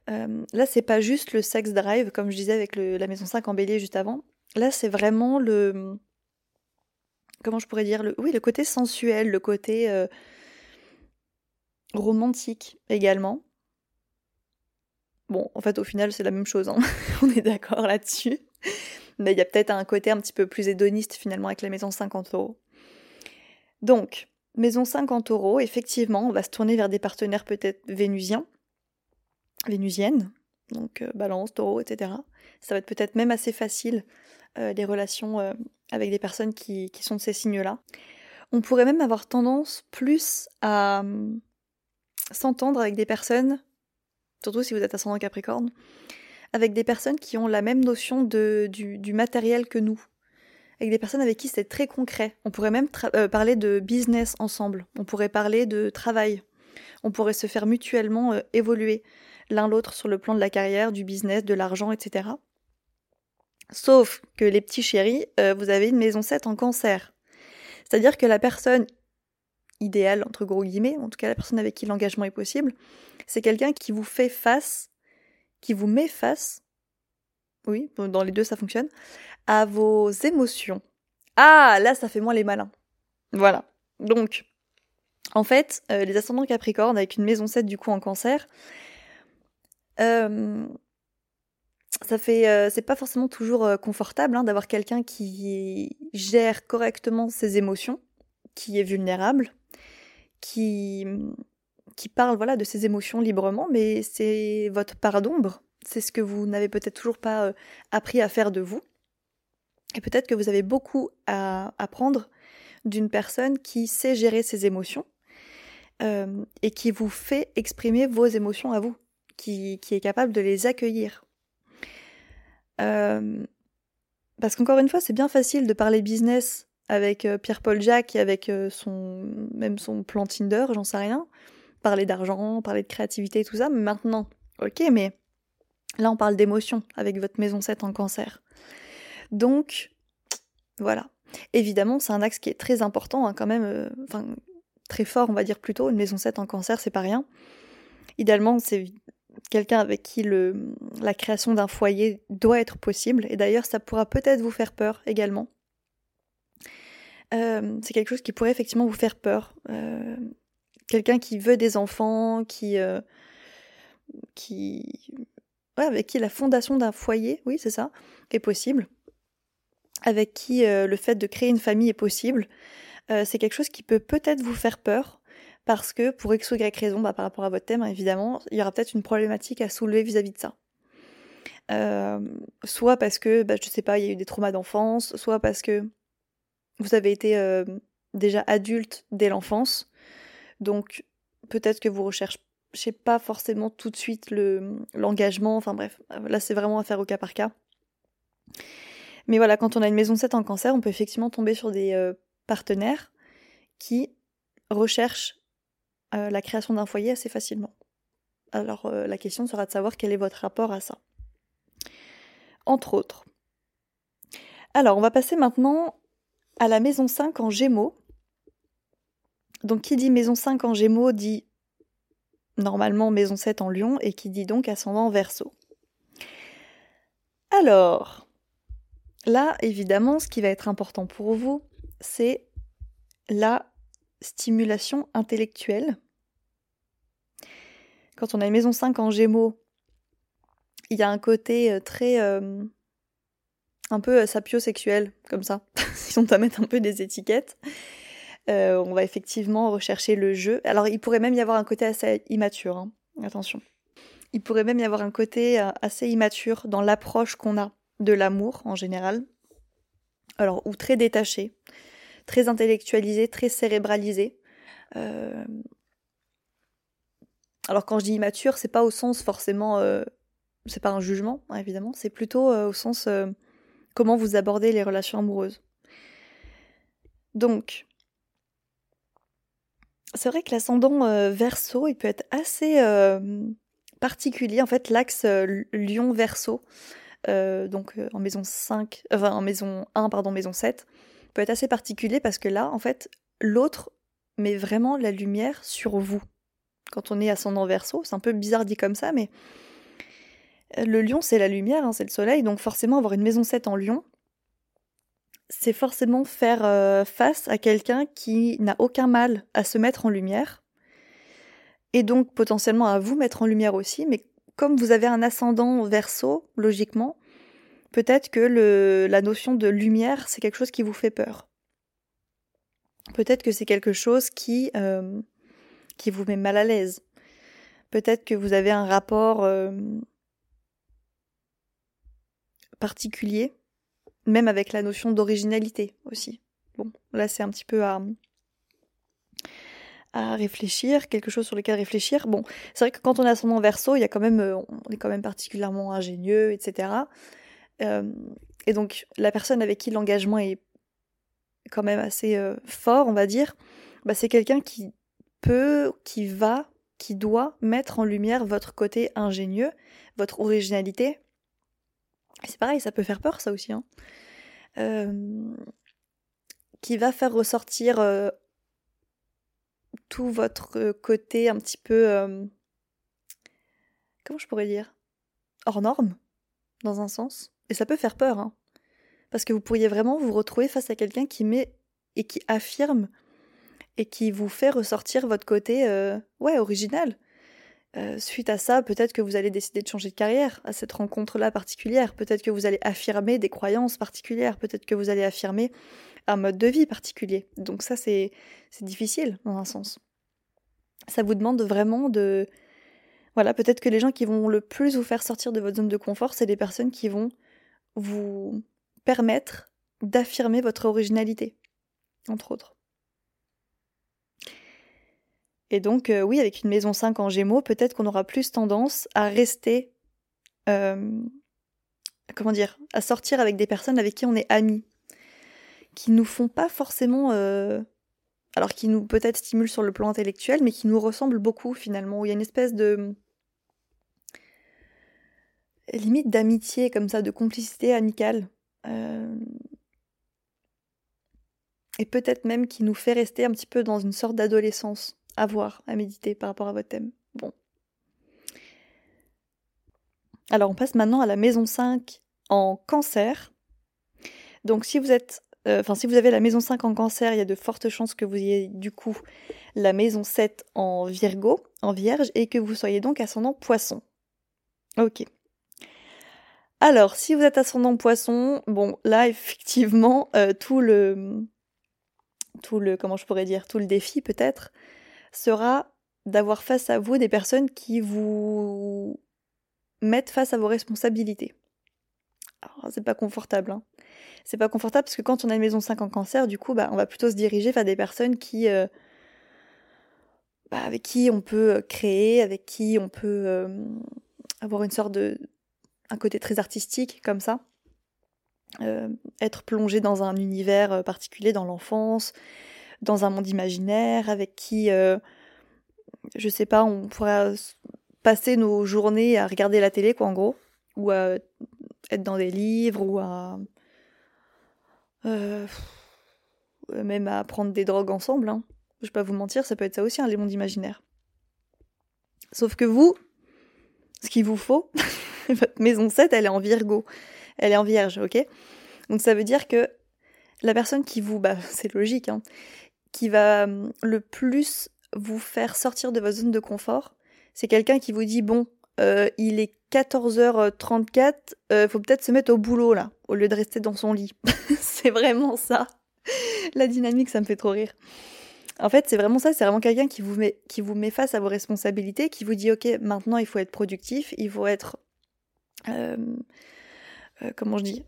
euh, là, c'est pas juste le sex drive, comme je disais avec la maison 5 en bélier juste avant. Là, c'est vraiment le. Comment je pourrais dire le... Oui, le côté sensuel, le côté euh, romantique également. Bon, en fait, au final, c'est la même chose, hein. on est d'accord là-dessus. Mais il y a peut-être un côté un petit peu plus hédoniste finalement avec la maison 50 euros. Donc, maison 50 euros, effectivement, on va se tourner vers des partenaires peut-être vénusiens, vénusienne, donc euh, balance, taureau, etc. Ça va être peut-être même assez facile, euh, les relations euh, avec des personnes qui, sont de ces signes-là. On pourrait même avoir tendance plus à s'entendre avec des personnes, surtout si vous êtes ascendant Capricorne, avec des personnes qui ont la même notion de, du, matériel que nous. Avec des personnes avec qui c'est très concret. On pourrait même parler de business ensemble. On pourrait parler de travail. On pourrait se faire mutuellement évoluer l'un l'autre sur le plan de la carrière, du business, de l'argent, etc. Sauf que les petits chéris, euh, vous avez une maison 7 en cancer. C'est-à-dire que la personne idéale, entre gros guillemets, en tout cas la personne avec qui l'engagement est possible, c'est quelqu'un qui vous fait face, qui vous met face, oui, dans les deux ça fonctionne, à vos émotions. Ah, là ça fait moins les malins. Voilà. Donc, en fait, euh, les ascendants Capricorne avec une maison 7 du coup en cancer, euh, ça fait, euh, c'est pas forcément toujours confortable hein, d'avoir quelqu'un qui gère correctement ses émotions, qui est vulnérable, qui qui parle voilà de ses émotions librement, mais c'est votre part d'ombre, c'est ce que vous n'avez peut-être toujours pas appris à faire de vous, et peut-être que vous avez beaucoup à apprendre d'une personne qui sait gérer ses émotions euh, et qui vous fait exprimer vos émotions à vous, qui, est capable de les accueillir. Euh, parce qu'encore une fois, c'est bien facile de parler business avec euh, Pierre-Paul Jacques et avec son même son plan Tinder, j'en sais rien. Parler d'argent, parler de créativité, tout ça. Mais maintenant, ok, mais là on parle d'émotions avec votre maison 7 en cancer. Donc, voilà. Évidemment, c'est un axe qui est très important, hein, quand même, enfin, très fort, on va dire plutôt. Une maison 7 en cancer, c'est pas rien. Idéalement, c'est quelqu'un avec qui la création d'un foyer doit être possible. Et d'ailleurs, ça pourra peut-être vous faire peur également. Euh, c'est quelque chose qui pourrait effectivement vous faire peur. Euh, quelqu'un qui veut des enfants, qui, euh, avec qui la fondation d'un foyer, oui, c'est ça, est possible. Avec qui le fait de créer une famille est possible. C'est quelque chose qui peut peut-être vous faire peur, parce que pour X ou Y raison, bah, par rapport à votre thème, évidemment, il y aura peut-être une problématique à soulever vis-à-vis de ça. Euh, soit parce que, bah, je sais pas, il y a eu des traumas d'enfance, soit parce que vous avez été euh, déjà adulte dès l'enfance, donc peut-être que vous recherchez pas forcément tout de suite l'engagement, enfin bref, là c'est vraiment à faire au cas par cas. Mais voilà, quand on a une maison 7 en cancer, on peut effectivement tomber sur des partenaires qui recherchent euh, la création d'un foyer assez facilement. Alors euh, la question sera de savoir quel est votre rapport à ça. Entre autres. Alors on va passer maintenant à la maison 5 en gémeaux. Donc qui dit maison 5 en gémeaux dit normalement maison 7 en lion et qui dit donc ascendant en verso. Alors, là évidemment ce qui va être important pour vous, c'est la stimulation intellectuelle. Quand on a une maison 5 en gémeaux, il y a un côté euh, très... Euh, un peu euh, sapiosexuel, comme ça, si on doit mettre un peu des étiquettes. on va effectivement rechercher le jeu. Alors il pourrait même y avoir un côté assez immature, hein. attention. Il pourrait même y avoir un côté assez immature dans l'approche qu'on a de l'amour en général. Alors, ou très détaché très intellectualisé, très cérébralisé. Euh, alors quand je dis immature, c'est pas au sens forcément, euh, c'est pas un jugement hein, évidemment, c'est plutôt euh, au sens comment vous abordez les relations amoureuses. Donc, c'est vrai que l'ascendant verso, il peut être assez particulier. En fait, l'axe lion-verso, donc en maison 5, enfin en maison 1, pardon, maison 7, peut être assez particulier parce que là, en fait, l'autre met vraiment la lumière sur vous. Quand on est ascendant verso, c'est un peu bizarre dit comme ça, mais euh, le lion, c'est la lumière, hein, c'est le soleil, donc forcément avoir une maison 7 en lion, c'est forcément faire euh, face à quelqu'un qui n'a aucun mal à se mettre en lumière, et donc potentiellement à vous mettre en lumière aussi, mais comme vous avez un ascendant verso, logiquement, Peut-être que la notion de lumière, c'est quelque chose qui vous fait peur. Peut-être que c'est quelque chose qui, euh, vous met mal à l'aise. Peut-être que vous avez un rapport euh, particulier, même avec la notion d'originalité aussi. Bon, là c'est un petit peu à, à réfléchir, quelque chose sur lequel réfléchir. Bon, c'est vrai que quand on a son verso, il y a quand même, euh, on est quand même particulièrement ingénieux, etc. Euh, et donc la personne avec qui l'engagement est quand même assez euh, fort, on va dire, bah, c'est quelqu'un qui peut, qui va, qui doit mettre en lumière votre côté ingénieux, votre originalité, C'est pareil, ça peut faire peur ça aussi. Hein. Euh, qui va faire ressortir tout votre côté un petit peu... Comment je pourrais dire Hors norme, dans un sens. Et ça peut faire peur. Hein. Parce que vous pourriez vraiment vous retrouver face à quelqu'un qui met et qui affirme et qui vous fait ressortir votre côté ouais original euh, suite à ça, peut-être que vous allez décider de changer de carrière à cette rencontre-là particulière. Peut-être que vous allez affirmer des croyances particulières. Peut-être que vous allez affirmer un mode de vie particulier. Donc ça, c'est difficile dans un sens. Ça vous demande vraiment de... Voilà, peut-être que les gens qui vont le plus vous faire sortir de votre zone de confort, c'est les personnes qui vont vous permettre d'affirmer votre originalité, entre autres. Et donc, euh, oui, avec une maison 5 en gémeaux, peut-être qu'on aura plus tendance à rester. Euh, comment dire À sortir avec des personnes avec qui on est amis. Qui nous font pas forcément. Euh, alors, qui nous peut-être stimulent sur le plan intellectuel, mais qui nous ressemblent beaucoup finalement. Où il y a une espèce de. Limite d'amitié, comme ça, de complicité amicale. Et peut-être même qui nous fait rester un petit peu dans une sorte d'adolescence à voir, à méditer par rapport à votre thème. Bon. Alors on passe maintenant à la maison 5 en cancer. Donc si vous êtes euh, enfin si vous avez la maison 5 en cancer, il y a de fortes chances que vous ayez du coup la maison 7 en Virgo, en Vierge, et que vous soyez donc ascendant poisson. Ok. Alors, si vous êtes ascendant poisson, bon, là, effectivement, euh, tout le. Tout le. Comment je pourrais dire Tout le défi, peut-être, sera d'avoir face à vous des personnes qui vous mettent face à vos responsabilités. Alors, c'est pas confortable. Hein. C'est pas confortable parce que quand on a une maison 5 en cancer, du coup, bah, on va plutôt se diriger vers des personnes qui. Euh, bah, avec qui on peut créer, avec qui on peut euh, avoir une sorte de. Un côté très artistique, comme ça. Euh, être plongé dans un univers particulier dans l'enfance, dans un monde imaginaire, avec qui, euh, je sais pas, on pourrait passer nos journées à regarder la télé, quoi, en gros, ou à être dans des livres, ou à. Euh, même à prendre des drogues ensemble. Hein. Je vais pas vous mentir, ça peut être ça aussi, hein, les mondes imaginaires. Sauf que vous, ce qu'il vous faut, votre maison 7, elle est en Virgo. Elle est en Vierge, ok? Donc ça veut dire que la personne qui vous, bah c'est logique, hein, qui va hum, le plus vous faire sortir de votre zone de confort, c'est quelqu'un qui vous dit bon, euh, il est 14h34, euh, faut peut-être se mettre au boulot là, au lieu de rester dans son lit. c'est vraiment ça. La dynamique, ça me fait trop rire. En fait, c'est vraiment ça, c'est vraiment quelqu'un qui vous met qui vous met face à vos responsabilités, qui vous dit OK, maintenant il faut être productif, il faut être euh, comment je dis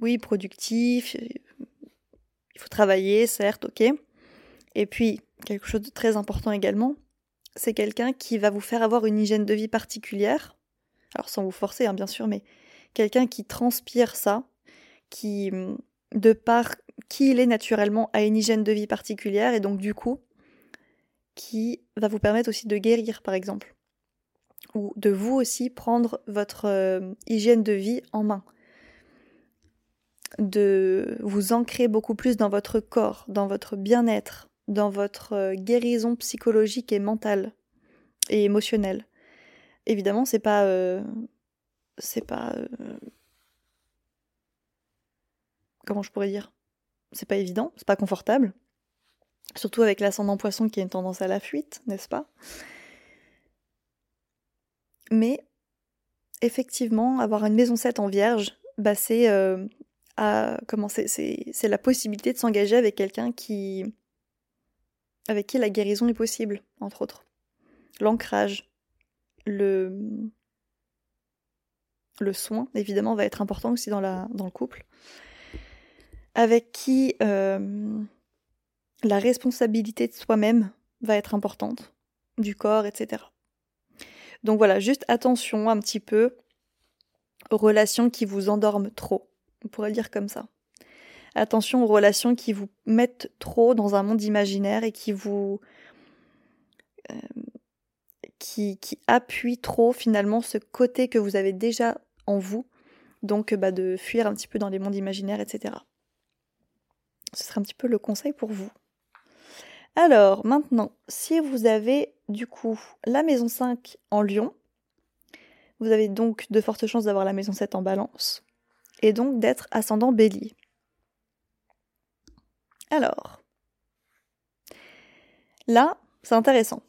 oui, productif, il faut travailler, certes, ok. Et puis, quelque chose de très important également, c'est quelqu'un qui va vous faire avoir une hygiène de vie particulière. Alors sans vous forcer, hein, bien sûr, mais quelqu'un qui transpire ça, qui, de par qui il est naturellement, a une hygiène de vie particulière, et donc du coup, qui va vous permettre aussi de guérir, par exemple. Ou de vous aussi prendre votre euh, hygiène de vie en main de vous ancrer beaucoup plus dans votre corps, dans votre bien-être, dans votre euh, guérison psychologique et mentale et émotionnelle. Évidemment, c'est pas euh, c'est pas comment je pourrais dire? C'est pas évident, c'est pas confortable. Surtout avec l'ascendant poisson qui a une tendance à la fuite, n'est-ce pas? Mais effectivement, avoir une maison 7 en vierge, bah c'est comment c'est la possibilité de s'engager avec quelqu'un qui avec qui la guérison est possible, entre autres. L'ancrage, le soin, évidemment, va être important aussi dans le couple. Avec qui euh, la responsabilité de soi-même va être importante, du corps, etc. Donc voilà, juste attention un petit peu aux relations qui vous endorment trop. On pourrait le dire comme ça. Attention aux relations qui vous mettent trop dans un monde imaginaire et qui vous. Euh, qui, qui appuient trop finalement ce côté que vous avez déjà en vous Donc bah, de fuir un petit peu dans les mondes imaginaires, etc. Ce serait un petit peu le conseil pour vous. Alors maintenant, si vous avez du coup la maison 5 en Lion, vous avez donc de fortes chances d'avoir la maison 7 en balance et donc d'être ascendant bélier. Alors, là, c'est intéressant.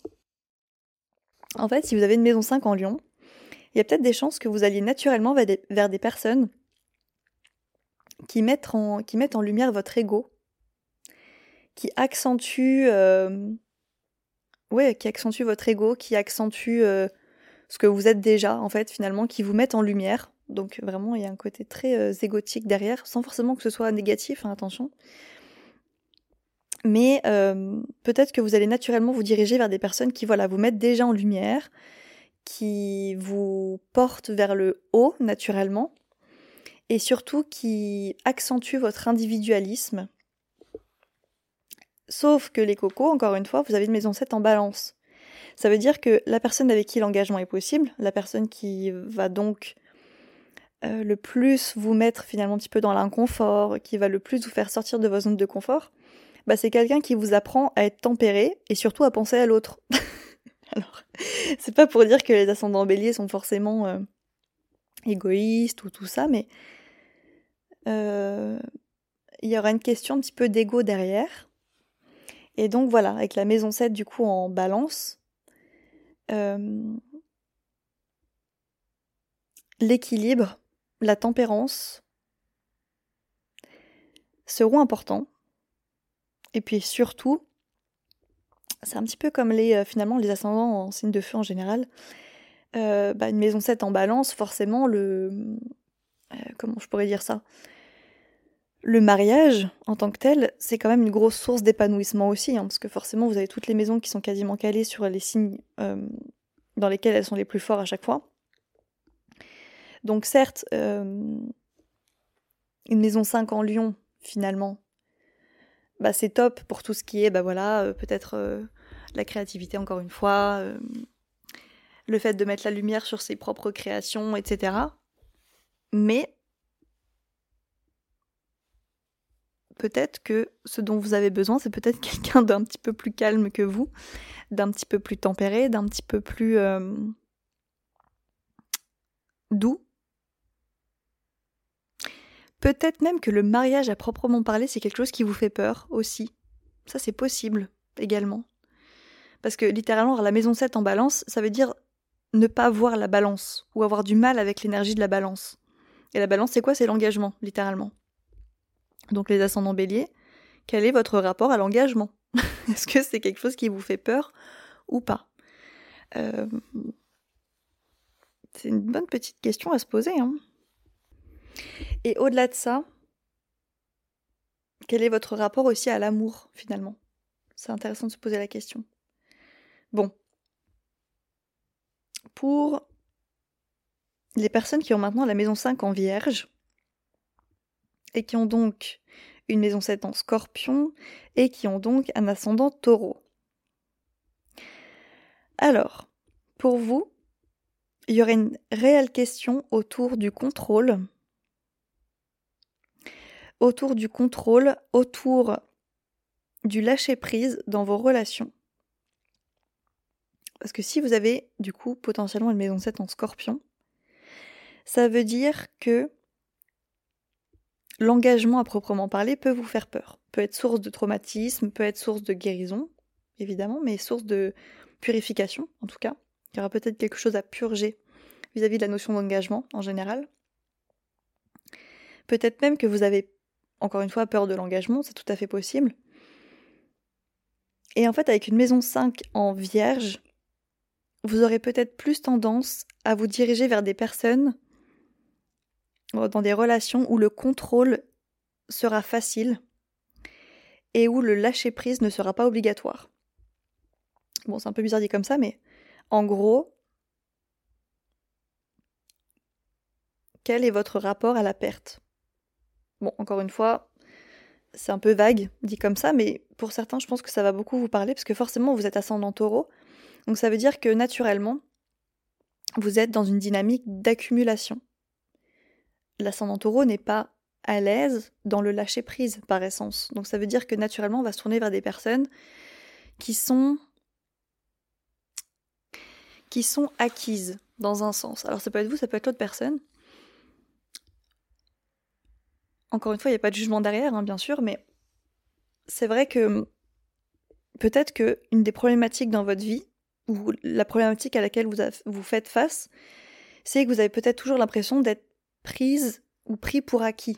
En fait, si vous avez une maison 5 en Lion, il y a peut-être des chances que vous alliez naturellement vers des, personnes qui mettent, en, qui mettent en lumière votre ego, qui accentuent, euh, qui accentue votre ego, qui accentue euh, ce que vous êtes déjà, en fait, finalement, qui vous mettent en lumière. Donc vraiment, il y a un côté très euh, égotique derrière, sans forcément que ce soit négatif, hein, attention. Mais peut-être que vous allez naturellement vous diriger vers des personnes qui, voilà, vous mettent déjà en lumière, qui vous portent vers le haut naturellement, et surtout qui accentuent votre individualisme. Sauf que les cocos, encore une fois, vous avez une maison 7 en balance. Ça veut dire que la personne avec qui l'engagement est possible, la personne qui va donc euh, le plus vous mettre finalement un petit peu dans l'inconfort, qui va le plus vous faire sortir de vos zones de confort, bah, c'est quelqu'un qui vous apprend à être tempéré et surtout à penser à l'autre. Alors, c'est pas pour dire que les ascendants béliers sont forcément euh, égoïstes ou tout ça, mais euh, il y aura une question un petit peu d'ego derrière. Et donc voilà, avec la maison 7 du coup en balance, l'équilibre la tempérance seront importants. Et puis surtout, c'est un petit peu comme les, euh, finalement les ascendants en signe de feu en général. Euh, bah, une maison 7 en balance, forcément, le. Euh, comment je pourrais dire ça? Le mariage, en tant que tel, c'est quand même une grosse source d'épanouissement aussi, hein, parce que forcément, vous avez toutes les maisons qui sont quasiment calées sur les signes dans lesquels elles sont les plus forts à chaque fois. Donc certes, euh, une maison 5 en Lyon, finalement, bah, c'est top pour tout ce qui est, bah voilà, euh, peut-être euh, la créativité encore une fois, le fait de mettre la lumière sur ses propres créations, etc. Mais peut-être que ce dont vous avez besoin, c'est peut-être quelqu'un d'un petit peu plus calme que vous, d'un petit peu plus tempéré, d'un petit peu plus doux, Peut-être même que le mariage à proprement parler, c'est quelque chose qui vous fait peur aussi. Ça, c'est possible également. Parce que littéralement, la maison 7 en balance, ça veut dire ne pas voir la balance ou avoir du mal avec l'énergie de la balance. Et la balance, c'est quoi? C'est l'engagement, littéralement. Donc les ascendants béliers, quel est votre rapport à l'engagement? Est-ce que c'est quelque chose qui vous fait peur ou pas? Euh, C'est une bonne petite question à se poser. Hein et au-delà de ça, quel est votre rapport aussi à l'amour finalement? C'est intéressant de se poser la question. Bon. Pour les personnes qui ont maintenant la maison 5 en vierge et qui ont donc une maison 7 en scorpion et qui ont donc un ascendant taureau. Alors, pour vous, il y aurait une réelle question autour du contrôle autour du contrôle, autour du lâcher-prise dans vos relations. Parce que si vous avez du coup potentiellement une maison 7 en scorpion, ça veut dire que l'engagement à proprement parler peut vous faire peur, peut être source de traumatisme, peut être source de guérison, évidemment, mais source de purification en tout cas. Il y aura peut-être quelque chose à purger vis-à-vis -vis de la notion d'engagement en général. Peut-être même que vous avez encore une fois, peur de l'engagement, c'est tout à fait possible. Et en fait, avec une maison 5 en vierge, vous aurez peut-être plus tendance à vous diriger vers des personnes dans des relations où le contrôle sera facile et où le lâcher-prise ne sera pas obligatoire. Bon, c'est un peu bizarre dit comme ça, mais en gros, quel est votre rapport à la perte? Bon, encore une fois, c'est un peu vague dit comme ça, mais pour certains, je pense que ça va beaucoup vous parler parce que forcément, vous êtes ascendant taureau. Donc ça veut dire que naturellement, vous êtes dans une dynamique d'accumulation. L'ascendant taureau n'est pas à l'aise dans le lâcher prise par essence. Donc ça veut dire que naturellement on va se tourner vers des personnes qui sont qui sont acquises dans un sens. Alors ça peut être vous, ça peut être l'autre personne. Encore une fois, il n'y a pas de jugement derrière, hein, bien sûr, mais c'est vrai que peut-être que une des problématiques dans votre vie, ou la problématique à laquelle vous faites face, c'est que vous avez peut-être toujours l'impression d'être prise ou pris pour acquis,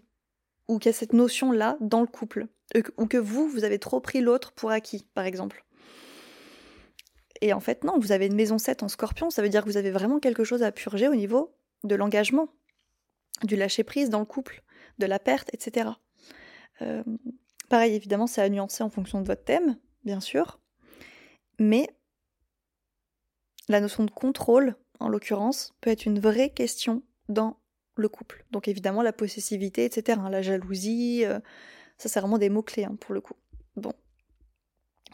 ou qu'il y a cette notion-là dans le couple, ou que vous, vous avez trop pris l'autre pour acquis, par exemple. Et en fait, non, vous avez une maison 7 en scorpion, ça veut dire que vous avez vraiment quelque chose à purger au niveau de l'engagement, du lâcher-prise dans le couple, de la perte, etc. Euh, pareil, évidemment, c'est à nuancer en fonction de votre thème, bien sûr, mais la notion de contrôle, en l'occurrence, peut être une vraie question dans le couple. Donc évidemment, la possessivité, etc., la jalousie, euh, ça c'est vraiment des mots-clés hein, pour le coup. Bon.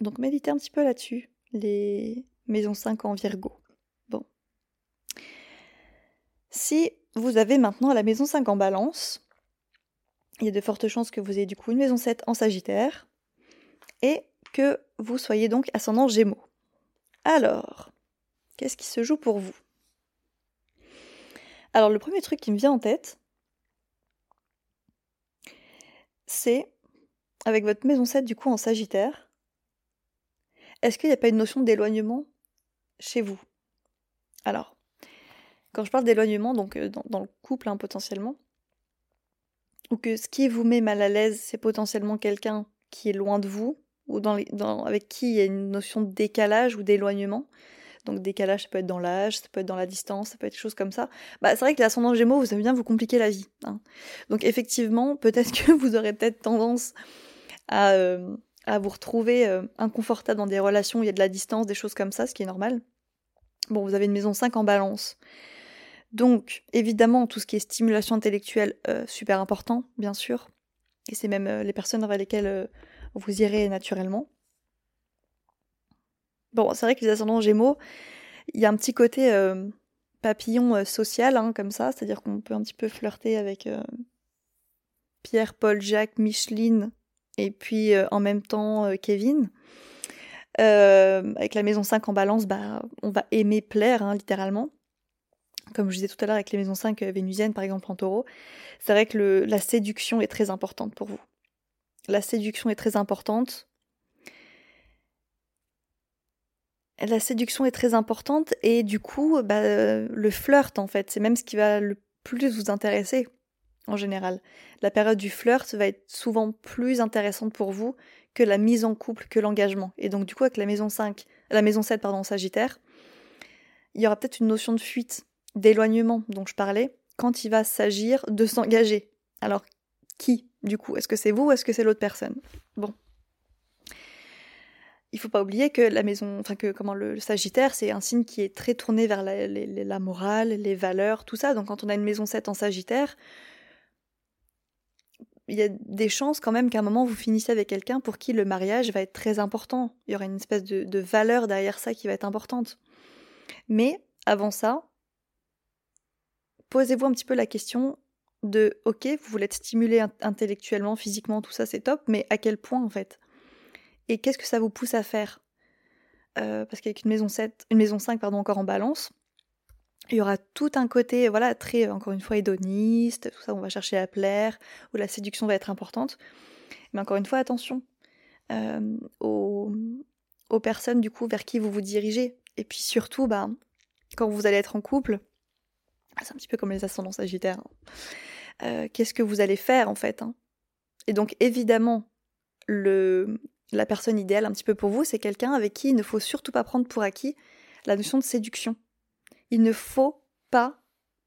Donc méditez un petit peu là-dessus les maisons 5 en Virgo. Bon. Si vous avez maintenant la maison 5 en balance, il y a de fortes chances que vous ayez du coup une maison 7 en Sagittaire et que vous soyez donc ascendant Gémeaux. Alors, qu'est-ce qui se joue pour vous? Alors, le premier truc qui me vient en tête, c'est avec votre maison 7 du coup en Sagittaire, est-ce qu'il n'y a pas une notion d'éloignement chez vous? Alors, quand je parle d'éloignement, donc euh, dans, le couple hein, potentiellement, ou que ce qui vous met mal à l'aise, c'est potentiellement quelqu'un qui est loin de vous, ou avec qui il y a une notion de décalage ou d'éloignement. Donc décalage, ça peut être dans l'âge, ça peut être dans la distance, ça peut être des choses comme ça. Bah, c'est vrai que l'ascendant Gémeaux, vous savez bien vous compliquer la vie. Hein. Donc effectivement, peut-être que vous aurez peut-être tendance à, euh, vous retrouver euh, inconfortable dans des relations où il y a de la distance, des choses comme ça, ce qui est normal. Bon, vous avez une maison 5 en balance. Donc, évidemment, tout ce qui est stimulation intellectuelle, euh, super important, bien sûr. Et c'est même les personnes vers lesquelles vous irez naturellement. Bon, c'est vrai que les ascendants gémeaux, il y a un petit côté papillon social, hein, comme ça, c'est-à-dire qu'on peut un petit peu flirter avec Pierre, Paul, Jacques, Micheline, et puis euh, en même temps euh, Kevin. Euh, avec la maison 5 en balance, bah, on va aimer plaire, hein, littéralement. Comme je disais tout à l'heure avec les maisons 5 vénusiennes, par exemple en taureau, c'est vrai que la séduction est très importante pour vous. La séduction est très importante. La séduction est très importante et du coup, bah, le flirt en fait, c'est même ce qui va le plus vous intéresser en général. La période du flirt va être souvent plus intéressante pour vous que la mise en couple, que l'engagement. Et donc du coup avec la maison 5, la maison 7 pardon, Sagittaire, il y aura peut-être une notion de fuite, d'éloignement dont je parlais quand il va s'agir de s'engager. Alors qui du coup? Est-ce que c'est vous ou est-ce que c'est l'autre personne? Bon. Il faut pas oublier que la maison, enfin que comment le, Sagittaire, c'est un signe qui est très tourné vers la, morale, les valeurs, tout ça. Donc quand on a une maison 7 en Sagittaire, il y a des chances quand même qu'à un moment vous finissez avec quelqu'un pour qui le mariage va être très important. Il y aura une espèce de, valeur derrière ça qui va être importante. Mais avant ça, posez-vous un petit peu la question de ok, vous voulez être stimulé intellectuellement, physiquement, tout ça c'est top, mais à quel point en fait? Et qu'est-ce que ça vous pousse à faire? Euh, Parce qu'avec une maison 7, une maison 5 pardon, encore en balance, il y aura tout un côté, voilà, très, encore une fois, hédoniste, tout ça, on va chercher à plaire, où la séduction va être importante. Mais encore une fois, attention euh, aux, personnes, du coup, vers qui vous vous dirigez. Et puis surtout, bah, quand vous allez être en couple, c'est un petit peu comme les ascendances sagittaires, hein. euh, qu'est-ce que vous allez faire, en fait hein? Et donc, évidemment, le, la personne idéale, un petit peu pour vous, c'est quelqu'un avec qui il ne faut surtout pas prendre pour acquis la notion de séduction il ne faut pas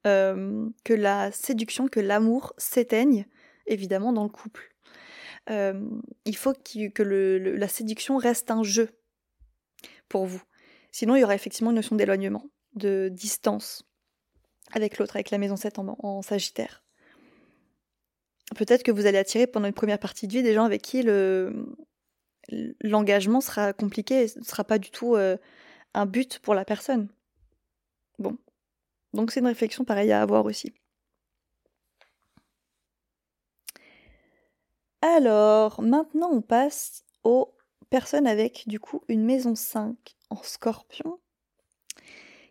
euh, que la séduction, que l'amour s'éteigne, évidemment, dans le couple. Euh, il faut que la séduction reste un jeu pour vous. Sinon, il y aura effectivement une notion d'éloignement, de distance avec l'autre, avec la maison 7 en, Sagittaire. Peut-être que vous allez attirer pendant une première partie de vie des gens avec qui l'engagement sera compliqué ce ne sera pas du tout euh, un but pour la personne. Bon. Donc c'est une réflexion pareille à avoir aussi. Alors, maintenant on passe aux personnes avec du coup une maison 5 en scorpion,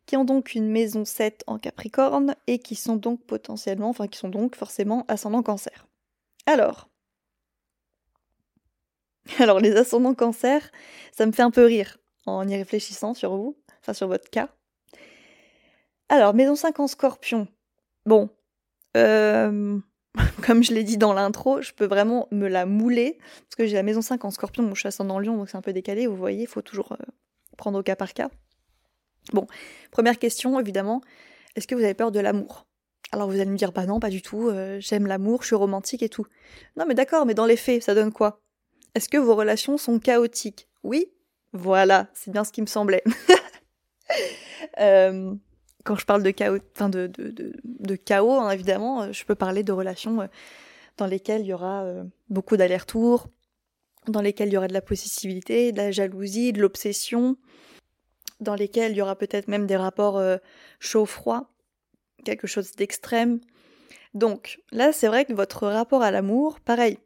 qui ont donc une maison 7 en capricorne et qui sont donc potentiellement, enfin qui sont donc forcément ascendant cancer. Alors, alors les ascendants cancer, ça me fait un peu rire en y réfléchissant sur vous, enfin sur votre cas. Alors, maison 5 en scorpion. Bon, euh, comme je l'ai dit dans l'intro, je peux vraiment me la mouler, parce que j'ai la maison 5 en scorpion, mon chassant dans Lyon, donc c'est un peu décalé, vous voyez, il faut toujours euh, prendre au cas par cas. Bon, première question, évidemment, est-ce que vous avez peur de l'amour? Alors vous allez me dire, bah non, pas du tout, euh, j'aime l'amour, je suis romantique et tout. Non mais d'accord, mais dans les faits, ça donne quoi? Est-ce que vos relations sont chaotiques? Oui Voilà, c'est bien ce qui me semblait. euh, quand je parle de chaos, hein, évidemment, euh, je peux parler de relations euh, dans lesquelles il y aura beaucoup d'allers-retours, dans lesquelles il y aura de la possessivité, de la jalousie, de l'obsession, dans lesquelles il y aura peut-être même des rapports chaud-froid, quelque chose d'extrême. Donc là, c'est vrai que votre rapport à l'amour, pareil,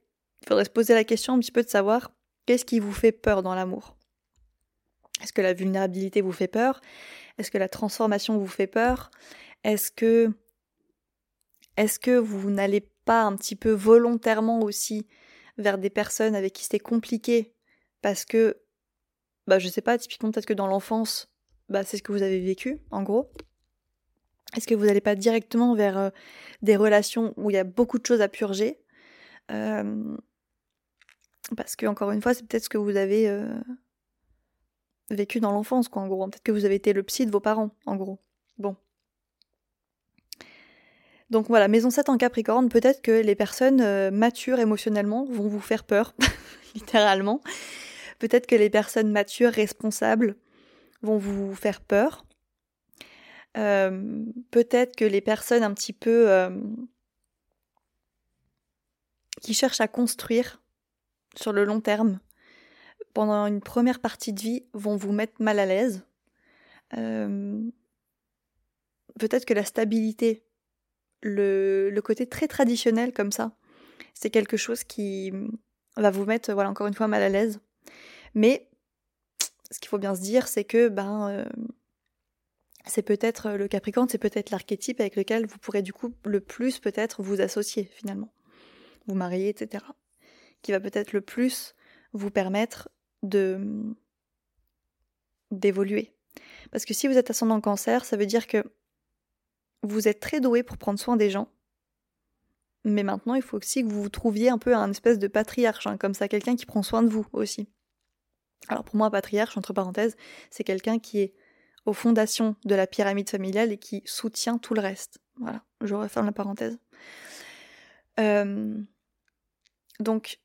il faudrait se poser la question un petit peu de savoir qu'est-ce qui vous fait peur dans l'amour? Est-ce que la vulnérabilité vous fait peur? Est-ce que la transformation vous fait peur? Est-ce que est-ce que vous n'allez pas un petit peu volontairement aussi vers des personnes avec qui c'est compliqué? Parce que bah je sais pas typiquement peut-être que dans l'enfance bah c'est ce que vous avez vécu en gros. Est-ce que vous n'allez pas directement vers euh, des relations où il y a beaucoup de choses à purger? Euh, parce que encore une fois c'est peut-être ce que vous avez euh, vécu dans l'enfance, quoi, en gros. Peut-être que vous avez été le psy de vos parents, en gros. Bon. Donc voilà, maison 7 en Capricorne, peut-être que les personnes euh, matures émotionnellement vont vous faire peur, littéralement. Peut-être que les personnes matures, responsables, vont vous faire peur. Euh, peut-être que les personnes un petit peu qui cherchent à construire sur le long terme pendant une première partie de vie, vont vous mettre mal à l'aise. Euh, peut-être que la stabilité, le, le, côté très traditionnel comme ça, c'est quelque chose qui va vous mettre, voilà, encore une fois, mal à l'aise. Mais ce qu'il faut bien se dire, c'est que ben, euh, c'est peut-être le Capricorne, c'est peut-être l'archétype avec lequel vous pourrez du coup le plus peut-être vous associer finalement, vous marier, etc. Qui va peut-être le plus vous permettre de d'évoluer. Parce que si vous êtes ascendant cancer, ça veut dire que vous êtes très doué pour prendre soin des gens. Mais maintenant, il faut aussi que vous vous trouviez un peu un espèce de patriarche, hein, comme ça, quelqu'un qui prend soin de vous aussi. Alors pour moi, un patriarche, entre parenthèses, c'est quelqu'un qui est aux fondations de la pyramide familiale et qui soutient tout le reste. Voilà, je referme la parenthèse. Euh, donc,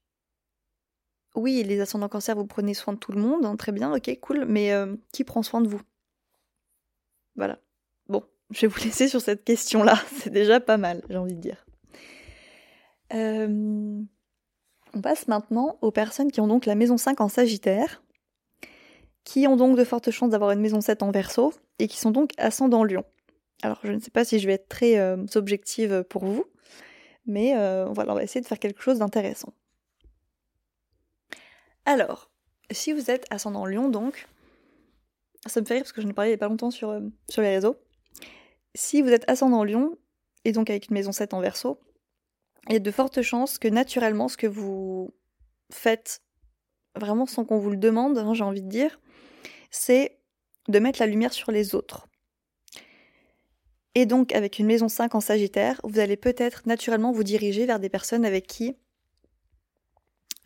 oui, les ascendants cancer, vous prenez soin de tout le monde, hein, très bien, ok, cool, mais euh, qui prend soin de vous? Voilà. Bon, je vais vous laisser sur cette question-là, c'est déjà pas mal, j'ai envie de dire. Euh, on passe maintenant aux personnes qui ont donc la maison 5 en Sagittaire, qui ont donc de fortes chances d'avoir une maison 7 en Verseau, et qui sont donc ascendant Lion. Alors, je ne sais pas si je vais être très euh, objective pour vous, mais voilà, on va essayer de faire quelque chose d'intéressant. Alors, si vous êtes ascendant Lion, donc, ça me fait rire parce que je ai parlé il pas longtemps sur, euh, sur les réseaux. Si vous êtes ascendant Lion, et donc avec une maison 7 en verso, il y a de fortes chances que naturellement, ce que vous faites, vraiment sans qu'on vous le demande, hein, j'ai envie de dire, c'est de mettre la lumière sur les autres. Et donc, avec une maison 5 en Sagittaire, vous allez peut-être naturellement vous diriger vers des personnes avec qui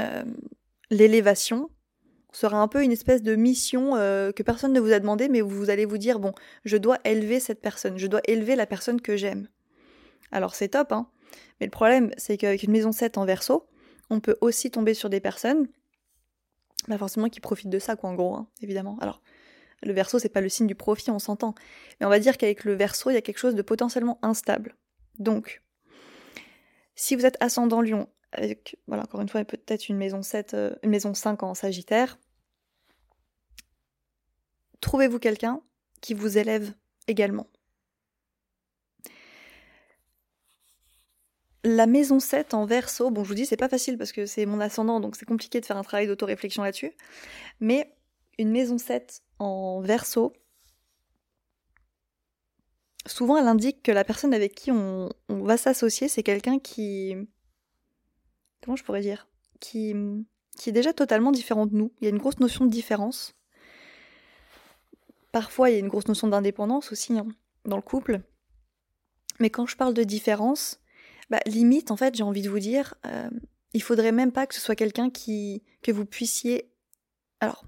euh, l'élévation sera un peu une espèce de mission euh, que personne ne vous a demandé, mais vous allez vous dire, bon, je dois élever cette personne, je dois élever la personne que j'aime. Alors c'est top, hein. Mais le problème, c'est qu'avec une maison 7 en verso, on peut aussi tomber sur des personnes, bah forcément qui profitent de ça, quoi, en gros, hein, évidemment. Alors, le verso, c'est pas le signe du profit, on s'entend. Mais on va dire qu'avec le verso, il y a quelque chose de potentiellement instable. Donc, si vous êtes ascendant lion, voilà, encore une fois, peut-être une maison 7, euh, une maison 5 en Sagittaire. Trouvez-vous quelqu'un qui vous élève également? la maison 7 en verso, bon je vous dis c'est pas facile parce que c'est mon ascendant donc c'est compliqué de faire un travail d'autoréflexion là-dessus, mais une maison 7 en verso, souvent elle indique que la personne avec qui on, va s'associer c'est quelqu'un qui... Comment je pourrais dire? Qui, qui est déjà totalement différent de nous. Il y a une grosse notion de différence. Parfois il y a une grosse notion d'indépendance aussi hein, dans le couple. Mais quand je parle de différence, bah, limite, en fait, j'ai envie de vous dire, euh, il faudrait même pas que ce soit quelqu'un qui que vous puissiez, alors,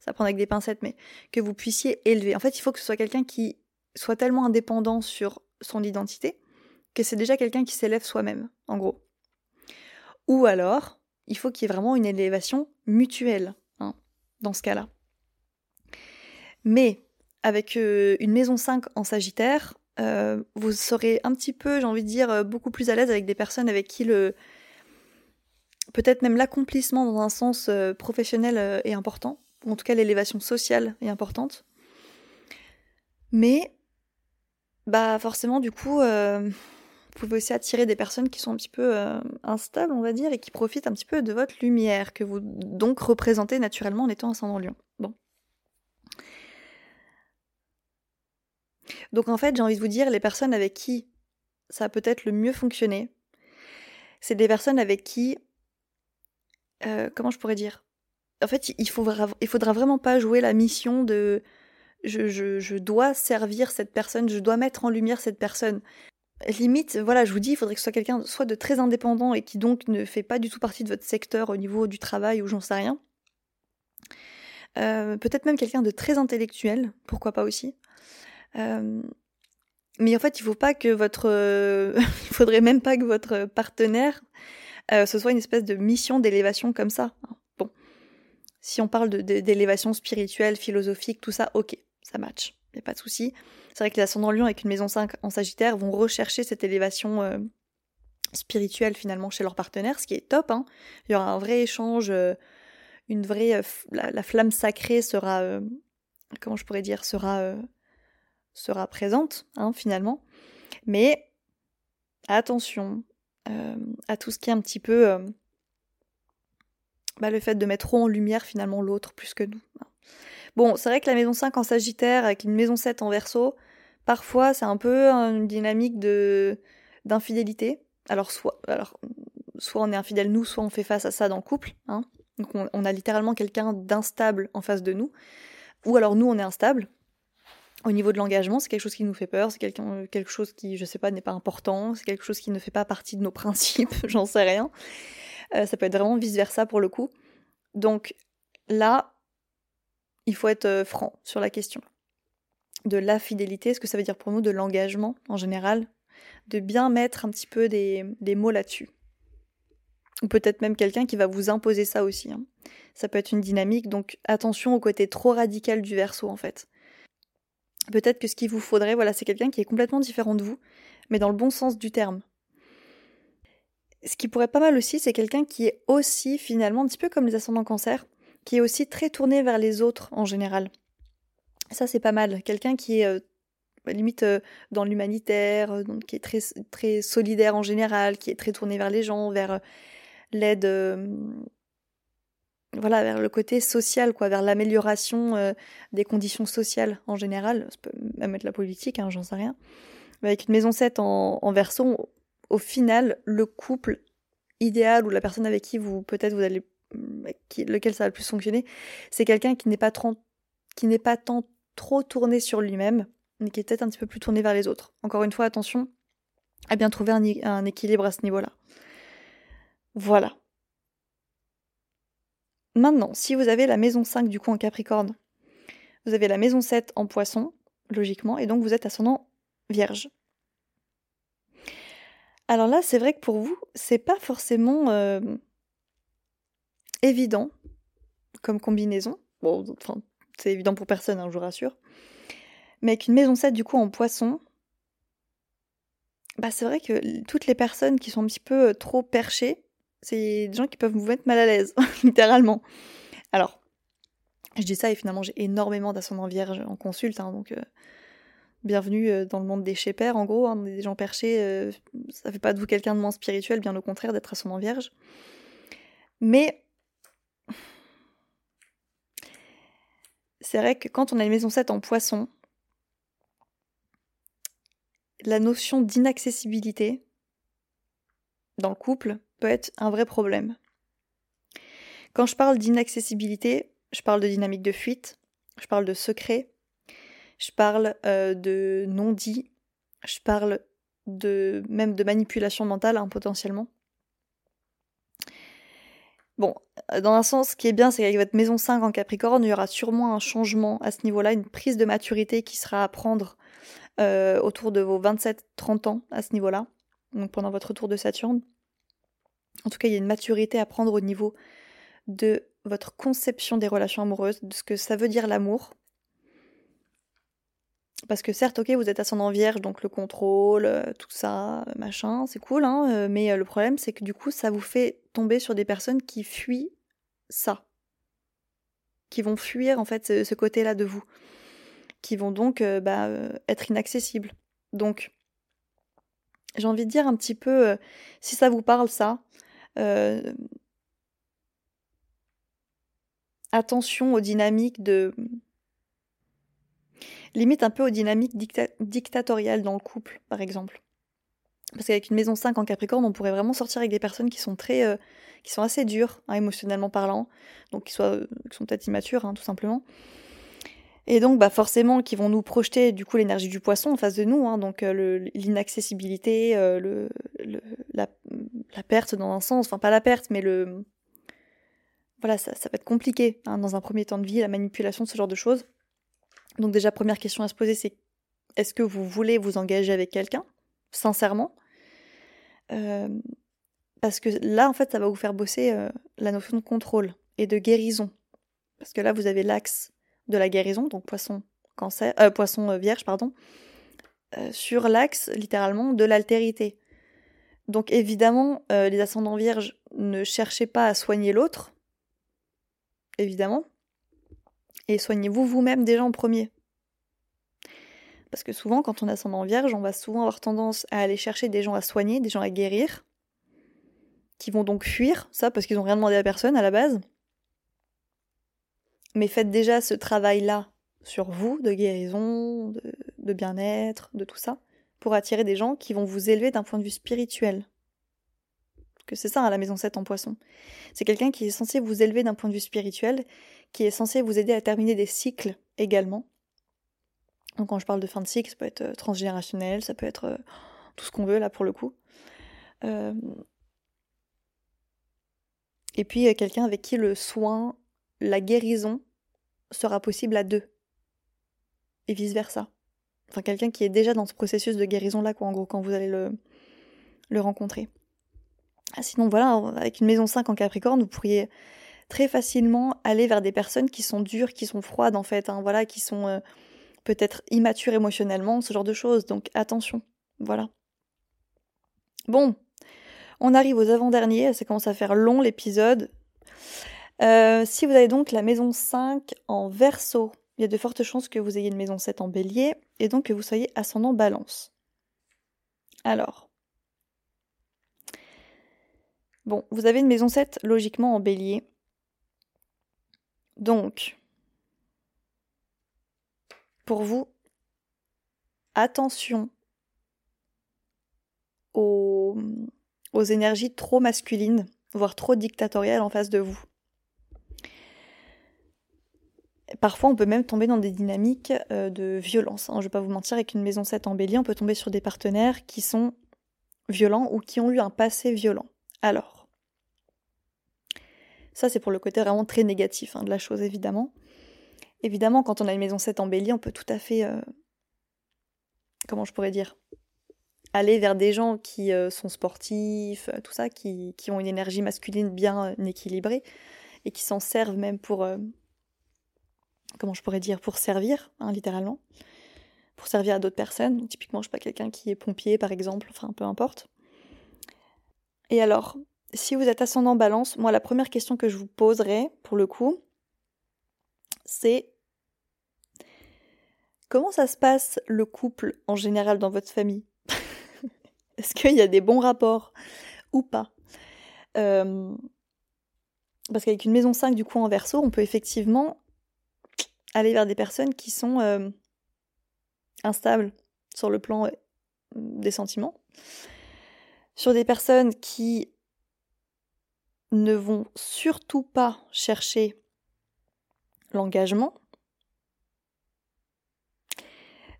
ça prend avec des pincettes, mais que vous puissiez élever. En fait, il faut que ce soit quelqu'un qui soit tellement indépendant sur son identité que c'est déjà quelqu'un qui s'élève soi-même, en gros. Ou alors, il faut qu'il y ait vraiment une élévation mutuelle, hein, dans ce cas-là. Mais avec euh, une maison 5 en Sagittaire, euh, vous serez un petit peu, j'ai envie de dire, euh, beaucoup plus à l'aise avec des personnes avec qui le. Peut-être même l'accomplissement dans un sens professionnel est important, ou en tout cas l'élévation sociale est importante. Mais, bah forcément, du coup, pouvez aussi attirer des personnes qui sont un petit peu instables, on va dire, et qui profitent un petit peu de votre lumière, que vous donc représentez naturellement en étant ascendant lion. Bon. Donc en fait, j'ai envie de vous dire, les personnes avec qui ça a peut-être le mieux fonctionné, c'est des personnes avec qui... Euh, comment je pourrais dire? En fait, il, faut, il faudra vraiment pas jouer la mission de... Je, je, dois servir cette personne, je dois mettre en lumière cette personne. Limite, voilà, je vous dis, il faudrait que ce soit quelqu'un soit de très indépendant et qui donc ne fait pas du tout partie de votre secteur au niveau du travail ou j'en sais rien. Euh, peut-être même quelqu'un de très intellectuel, pourquoi pas aussi. Euh, mais en fait, il faut pas que votre, il faudrait même pas que votre partenaire euh, ce soit une espèce de mission d'élévation comme ça. Bon, si on parle d'élévation spirituelle, philosophique, tout ça, ok, ça match, y a pas de souci. C'est vrai que les ascendants Lion avec une maison 5 en Sagittaire vont rechercher cette élévation euh, spirituelle finalement chez leur partenaire, ce qui est top. Hein. Il y aura un vrai échange, une vraie, la, la, flamme sacrée sera, comment je pourrais dire, sera présente, hein, finalement. Mais attention euh, à tout ce qui est un petit peu euh, bah, le fait de mettre trop en lumière finalement l'autre plus que nous. Hein. Bon, c'est vrai que la maison 5 en Sagittaire avec une maison 7 en Verseau, parfois c'est un peu une dynamique de d'infidélité. Alors soit alors soit on est infidèle nous, soit on fait face à ça dans le couple. Hein. Donc on, a littéralement quelqu'un d'instable en face de nous. Ou alors nous on est instable, au niveau de l'engagement, c'est quelque chose qui nous fait peur, c'est quelque chose qui, je sais pas, n'est pas important, c'est quelque chose qui ne fait pas partie de nos principes, j'en sais rien. Euh, ça peut être vraiment vice-versa pour le coup. Donc là, il faut être euh, franc sur la question de la fidélité, ce que ça veut dire pour nous de l'engagement en général, de bien mettre un petit peu des, mots là-dessus. Ou peut-être même quelqu'un qui va vous imposer ça aussi. Hein. Ça peut être une dynamique, donc attention au côté trop radical du verso en fait. Peut-être que ce qu'il vous faudrait, voilà, c'est quelqu'un qui est complètement différent de vous, mais dans le bon sens du terme. Ce qui pourrait pas mal aussi, c'est quelqu'un qui est aussi finalement un petit peu comme les ascendants cancer, qui est aussi très tourné vers les autres en général. Ça c'est pas mal. Quelqu'un qui est euh, limite euh, dans l'humanitaire, euh, qui est très solidaire en général, qui est très tourné vers les gens, vers l'aide voilà, vers le côté social, quoi, vers l'amélioration des conditions sociales en général. Ça peut même être la politique, hein, j'en sais rien. Avec une maison 7 en, en verso, au final, le couple idéal ou la personne avec qui vous, peut-être vous allez, lequel ça va le plus fonctionner, c'est quelqu'un qui n'est pas trop, qui n'est pas tant trop tourné sur lui-même, mais qui est peut-être un petit peu plus tourné vers les autres. Encore une fois, attention à bien trouver un équilibre à ce niveau-là. Voilà. Maintenant, si vous avez la maison 5 du coup en Capricorne, vous avez la maison 7 en Poisson, logiquement, et donc vous êtes ascendant Vierge. Alors là, c'est vrai que pour vous, c'est pas forcément euh, évident comme combinaison. Bon, enfin, c'est évident pour personne, hein, je vous rassure. Mais avec une maison 7 du coup en Poisson, bah c'est vrai que toutes les personnes qui sont un petit peu euh, trop perchées, c'est des gens qui peuvent vous mettre mal à l'aise, littéralement. Alors, je dis ça et finalement j'ai énormément d'ascendants vierges en consulte, hein, donc euh, bienvenue dans le monde des shapers, en gros, hein, des gens perchés, ça fait pas de vous quelqu'un de moins spirituel, bien au contraire, d'être ascendant vierge. Mais c'est vrai que quand on a une maison 7 en poisson, la notion d'inaccessibilité dans le couple peut être un vrai problème. Quand je parle d'inaccessibilité, je parle de dynamique de fuite, je parle de secret, je parle euh, de non-dit, je parle de même de manipulation mentale hein, potentiellement. Bon, euh, dans un sens, ce qui est bien, c'est qu'avec votre maison 5 en Capricorne, il y aura sûrement un changement à ce niveau-là, une prise de maturité qui sera à prendre euh, autour de vos 27-30 ans à ce niveau-là, donc pendant votre tour de Saturne. En tout cas, il y a une maturité à prendre au niveau de votre conception des relations amoureuses, de ce que ça veut dire l'amour. Parce que certes, ok, vous êtes ascendant vierge, donc le contrôle, euh, tout ça, machin, c'est cool, hein, euh, mais le problème, c'est que du coup, ça vous fait tomber sur des personnes qui fuient ça. Qui vont fuir, en fait, ce côté-là de vous qui vont donc euh, bah, euh, être inaccessibles. Donc, j'ai envie de dire un petit peu, euh, si ça vous parle ça, attention aux dynamiques de... Limite un peu aux dynamiques dictatoriales dans le couple, par exemple. Parce qu'avec une maison 5 en Capricorne, on pourrait vraiment sortir avec des personnes qui sont très, qui sont assez dures, hein, émotionnellement parlant, donc qui, soient, qui sont peut-être immatures, hein, tout simplement, et donc, bah forcément, qui vont nous projeter du coup l'énergie du poisson en face de nous, hein, donc euh, l'inaccessibilité, euh, le, la, perte dans un sens, enfin pas la perte, mais le voilà, ça, ça va être compliqué dans un premier temps de vie, la manipulation, ce genre de choses. Donc déjà, première question à se poser, c'est est-ce que vous voulez vous engager avec quelqu'un, sincèrement? Euh, Parce que là, en fait, ça va vous faire bosser la notion de contrôle et de guérison. Parce que là, vous avez l'axe de la guérison, donc poisson, cancer, euh, poisson euh, vierge, pardon, euh, sur l'axe littéralement de l'altérité. Donc évidemment, les ascendants vierges ne cherchez pas à soigner l'autre, évidemment, et soignez-vous vous-même déjà en premier. Parce que souvent, quand on est ascendant vierge, on va souvent avoir tendance à aller chercher des gens à soigner, des gens à guérir, qui vont donc fuir, ça parce qu'ils n'ont rien demandé à personne à la base, mais faites déjà ce travail-là sur vous, de guérison, de, bien-être, de tout ça, pour attirer des gens qui vont vous élever d'un point de vue spirituel. que c'est ça, à hein, la maison 7 en poisson. C'est quelqu'un qui est censé vous élever d'un point de vue spirituel, qui est censé vous aider à terminer des cycles également. Donc quand je parle de fin de cycle, ça peut être euh, transgénérationnel, ça peut être euh, tout ce qu'on veut là pour le coup. Euh, et puis quelqu'un avec qui le soin, la guérison sera possible à deux. Et vice-versa. Enfin, quelqu'un qui est déjà dans ce processus de guérison-là, quoi, en gros, quand vous allez le, le rencontrer. Ah, sinon, voilà, avec une maison 5 en Capricorne, vous pourriez très facilement aller vers des personnes qui sont dures, qui sont froides, en fait, hein, voilà, qui sont euh, peut-être immatures émotionnellement, ce genre de choses. Donc, attention. Voilà. Bon, on arrive aux avant-derniers, ça commence à faire long l'épisode. Euh, si vous avez donc la maison 5 en verso, il y a de fortes chances que vous ayez une maison 7 en bélier et donc que vous soyez ascendant balance. Alors, bon, vous avez une maison 7 logiquement en bélier. Donc, pour vous, attention aux, énergies trop masculines, voire trop dictatoriales en face de vous. Parfois, on peut même tomber dans des dynamiques euh, de violence. Hein. Je ne vais pas vous mentir, avec une maison 7 en bélier, on peut tomber sur des partenaires qui sont violents ou qui ont eu un passé violent. Alors, ça c'est pour le côté vraiment très négatif hein, de la chose, évidemment. Évidemment, quand on a une maison 7 en on peut tout à fait... Euh, comment je pourrais dire aller vers des gens qui euh, sont sportifs, tout ça, qui, ont une énergie masculine bien équilibrée et qui s'en servent même pour comment je pourrais dire, pour servir, hein, littéralement, pour servir à d'autres personnes. typiquement, je suis pas quelqu'un qui est pompier, par exemple, enfin, peu importe. Et alors, si vous êtes ascendant balance, moi, la première question que je vous poserai, pour le coup, c'est comment ça se passe le couple en général dans votre famille? Est-ce qu'il y a des bons rapports ou pas? Euh, Parce qu'avec une maison 5 du coup en verso, on peut effectivement aller vers des personnes qui sont euh, instables sur le plan euh, des sentiments, sur des personnes qui ne vont surtout pas chercher l'engagement.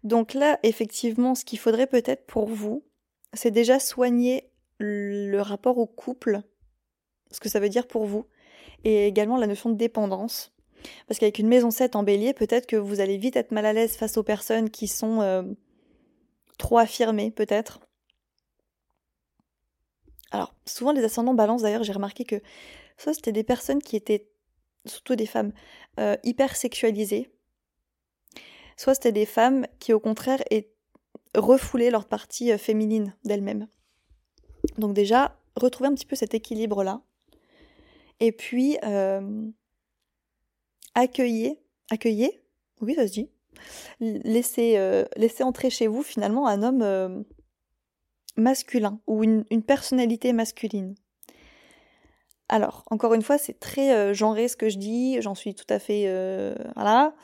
Donc là, effectivement, ce qu'il faudrait peut-être pour vous, c'est déjà soigner le rapport au couple, ce que ça veut dire pour vous, et également la notion de dépendance. Parce qu'avec une maison 7 en bélier, peut-être que vous allez vite être mal à l'aise face aux personnes qui sont euh, trop affirmées, peut-être. Alors, souvent les ascendants balance, d'ailleurs, j'ai remarqué que ça, c'était des personnes qui étaient, surtout des femmes, euh, hyper sexualisées. Soit c'était des femmes qui, au contraire, refoulaient leur partie euh, féminine d'elles-mêmes. Donc déjà, retrouver un petit peu cet équilibre-là. Et puis, euh, accueillir, accueillir, oui, ça se dit, laisser, euh, laisser entrer chez vous finalement un homme masculin ou une, personnalité masculine. Alors, encore une fois, c'est très euh, genré ce que je dis, j'en suis tout à fait... voilà.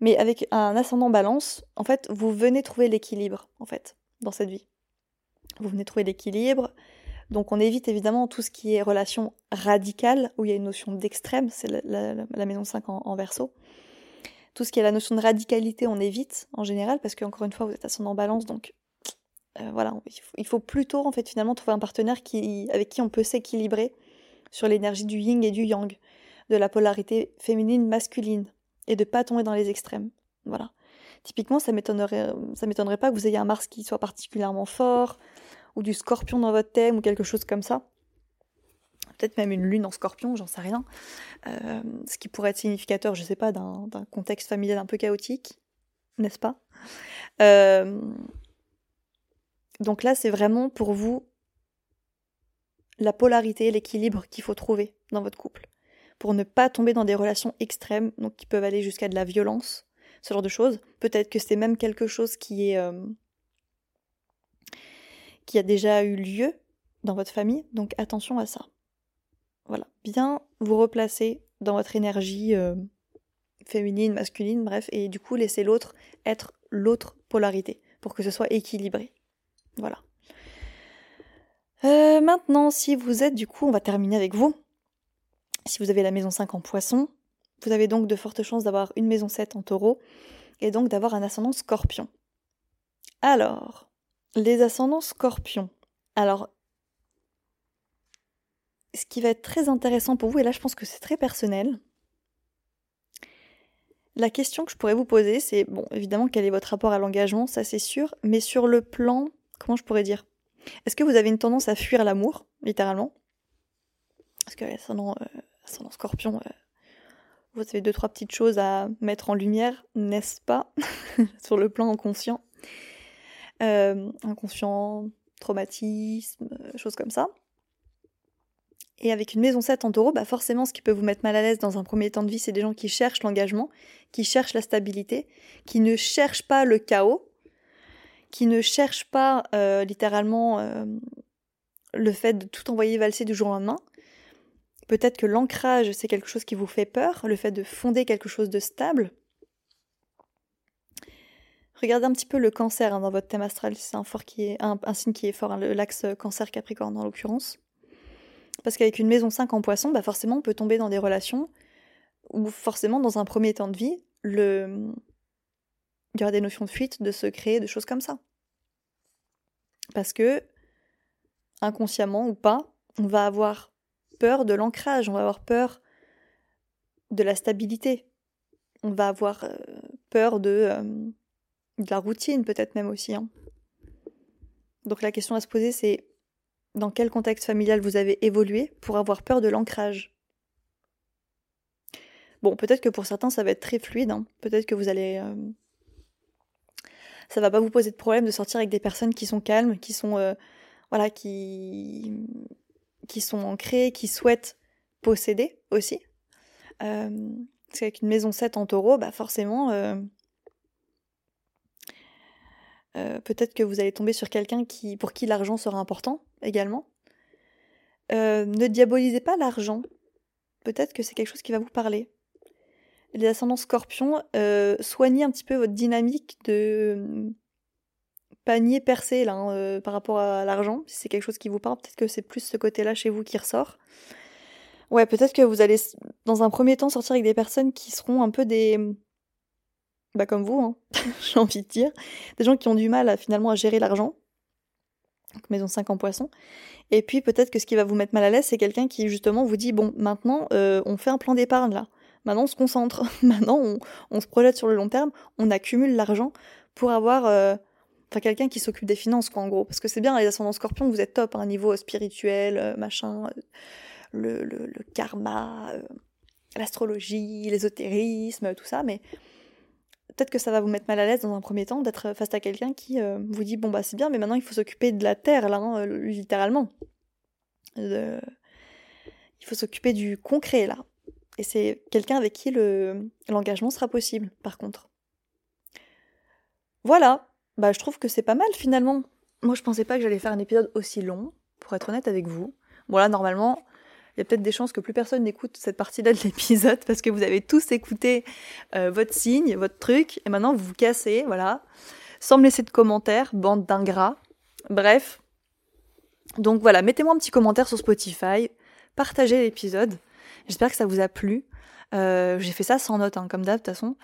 Mais avec un ascendant balance, en fait, vous venez trouver l'équilibre, en fait, dans cette vie. Vous venez trouver l'équilibre. Donc on évite évidemment tout ce qui est relation radicale, où il y a une notion d'extrême, c'est la, maison 5 en, en verso tout ce qui est la notion de radicalité, on évite en général, parce qu'encore une fois, vous êtes ascendant balance, donc euh, voilà, il faut, plutôt en fait finalement trouver un partenaire qui, avec qui on peut s'équilibrer sur l'énergie du yin et du yang, de la polarité féminine masculine, et de pas tomber dans les extrêmes. Voilà. Typiquement, ça m'étonnerait, ça m'étonnerait pas que vous ayez un Mars qui soit particulièrement fort, ou du Scorpion dans votre thème, ou quelque chose comme ça peut-être même une lune en scorpion, j'en sais rien. Euh, ce qui pourrait être significateur, je sais pas, d'un contexte familial un peu chaotique, n'est-ce pas? Euh, Donc là, c'est vraiment pour vous la polarité, l'équilibre qu'il faut trouver dans votre couple. Pour ne pas tomber dans des relations extrêmes, donc qui peuvent aller jusqu'à de la violence, ce genre de choses. Peut-être que c'est même quelque chose qui est. Euh, qui a déjà eu lieu dans votre famille, donc attention à ça. Voilà, bien vous replacer dans votre énergie euh, féminine, masculine, bref, et du coup laisser l'autre être l'autre polarité pour que ce soit équilibré. Voilà. Euh, maintenant, si vous êtes, du coup, on va terminer avec vous. Si vous avez la maison 5 en poisson, vous avez donc de fortes chances d'avoir une maison 7 en taureau et donc d'avoir un ascendant scorpion. Alors, les ascendants scorpions. Alors, ce qui va être très intéressant pour vous, et là je pense que c'est très personnel, la question que je pourrais vous poser, c'est, bon, évidemment, quel est votre rapport à l'engagement, ça c'est sûr, mais sur le plan, comment je pourrais dire? Est-ce que vous avez une tendance à fuir l'amour, littéralement? Parce que ascendant, euh, scorpion, euh, vous avez deux, trois petites choses à mettre en lumière, n'est-ce pas? Sur le plan inconscient. Euh, inconscient, traumatisme, choses comme ça. Et avec une maison 7 en taureau, bah forcément, ce qui peut vous mettre mal à l'aise dans un premier temps de vie, c'est des gens qui cherchent l'engagement, qui cherchent la stabilité, qui ne cherchent pas le chaos, qui ne cherchent pas euh, littéralement euh, le fait de tout envoyer valser du jour au lendemain. Peut-être que l'ancrage, c'est quelque chose qui vous fait peur, le fait de fonder quelque chose de stable. Regardez un petit peu le cancer hein, dans votre thème astral, c'est un, fort qui est, un, signe qui est fort, hein, l'axe cancer-capricorne en l'occurrence. Parce qu'avec une maison 5 en poisson, bah forcément, on peut tomber dans des relations où forcément, dans un premier temps de vie, le... il y aura des notions de fuite, de secret, de choses comme ça. Parce que, inconsciemment ou pas, on va avoir peur de l'ancrage, on va avoir peur de la stabilité, on va avoir euh, peur de, euh, de la routine peut-être même aussi. Hein. Donc la question à se poser c'est dans quel contexte familial vous avez évolué pour avoir peur de l'ancrage? Bon, peut-être que pour certains ça va être très fluide, hein. peut-être que vous allez... Euh, ça va pas vous poser de problème de sortir avec des personnes qui sont calmes, qui sont... Euh, voilà, qui... qui sont ancrées, qui souhaitent posséder aussi. Euh, parce qu'avec une maison 7 en taureau, bah forcément... Peut-être que vous allez tomber sur quelqu'un qui, pour qui l'argent sera important également. ne diabolisez pas l'argent. Peut-être que c'est quelque chose qui va vous parler. Les ascendants scorpions, soignez un petit peu votre dynamique de panier percé là, hein, euh, par rapport à l'argent, si c'est quelque chose qui vous parle, peut-être que c'est plus ce côté-là chez vous qui ressort. Ouais, peut-être que vous allez dans un premier temps sortir avec des personnes qui seront un peu des bah comme vous, hein, j'ai envie de dire, des gens qui ont du mal à finalement à gérer l'argent. Donc maison 5 en poisson. Et puis peut-être que ce qui va vous mettre mal à l'aise, c'est quelqu'un qui justement vous dit bon, maintenant euh, on fait un plan d'épargne là. Maintenant on se concentre. maintenant on, se projette sur le long terme. On accumule l'argent pour avoir euh, quelqu'un qui s'occupe des finances, quoi, en gros. Parce que c'est bien, les ascendants scorpions, vous êtes top, un niveau spirituel, euh, machin, euh, le, le, karma, l'astrologie, l'ésotérisme, tout ça, mais peut-être que ça va vous mettre mal à l'aise dans un premier temps d'être face à quelqu'un qui vous dit bon bah c'est bien mais maintenant il faut s'occuper de la terre là hein, littéralement il faut s'occuper du concret là et c'est quelqu'un avec qui le l'engagement sera possible par contre voilà bah, je trouve que c'est pas mal finalement. Moi, je pensais pas que j'allais faire un épisode aussi long, pour être honnête avec vous. Bon, normalement, il y a peut-être des chances que plus personne n'écoute cette partie-là de l'épisode parce que vous avez tous écouté euh, votre signe, votre truc, et maintenant vous vous cassez, voilà, sans me laisser de commentaires, bande d'ingrats. Bref. Donc voilà, mettez-moi un petit commentaire sur Spotify, partagez l'épisode. J'espère que ça vous a plu. Euh, j'ai fait ça sans note, hein, comme d'hab, de toute façon.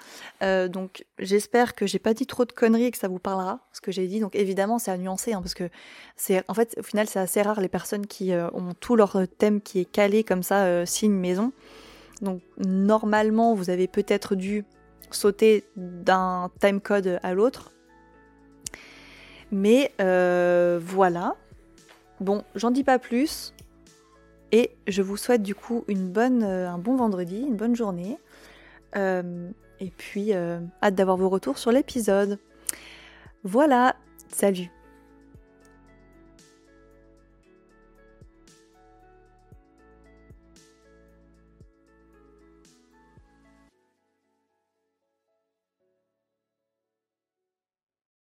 Euh, donc, j'espère que j'ai pas dit trop de conneries et que ça vous parlera, ce que j'ai dit. Donc, évidemment, c'est à nuancer, hein, parce que c'est, en fait, au final, c'est assez rare les personnes qui euh, ont tout leur thème qui est calé comme ça, signe maison. Donc, normalement, vous avez peut-être dû sauter d'un time code à l'autre. Mais voilà. Bon, j'en dis pas plus. Et je vous souhaite du coup une bonne, euh, un bon vendredi, une bonne journée. Euh, et puis, euh, hâte d'avoir vos retours sur l'épisode. Voilà, salut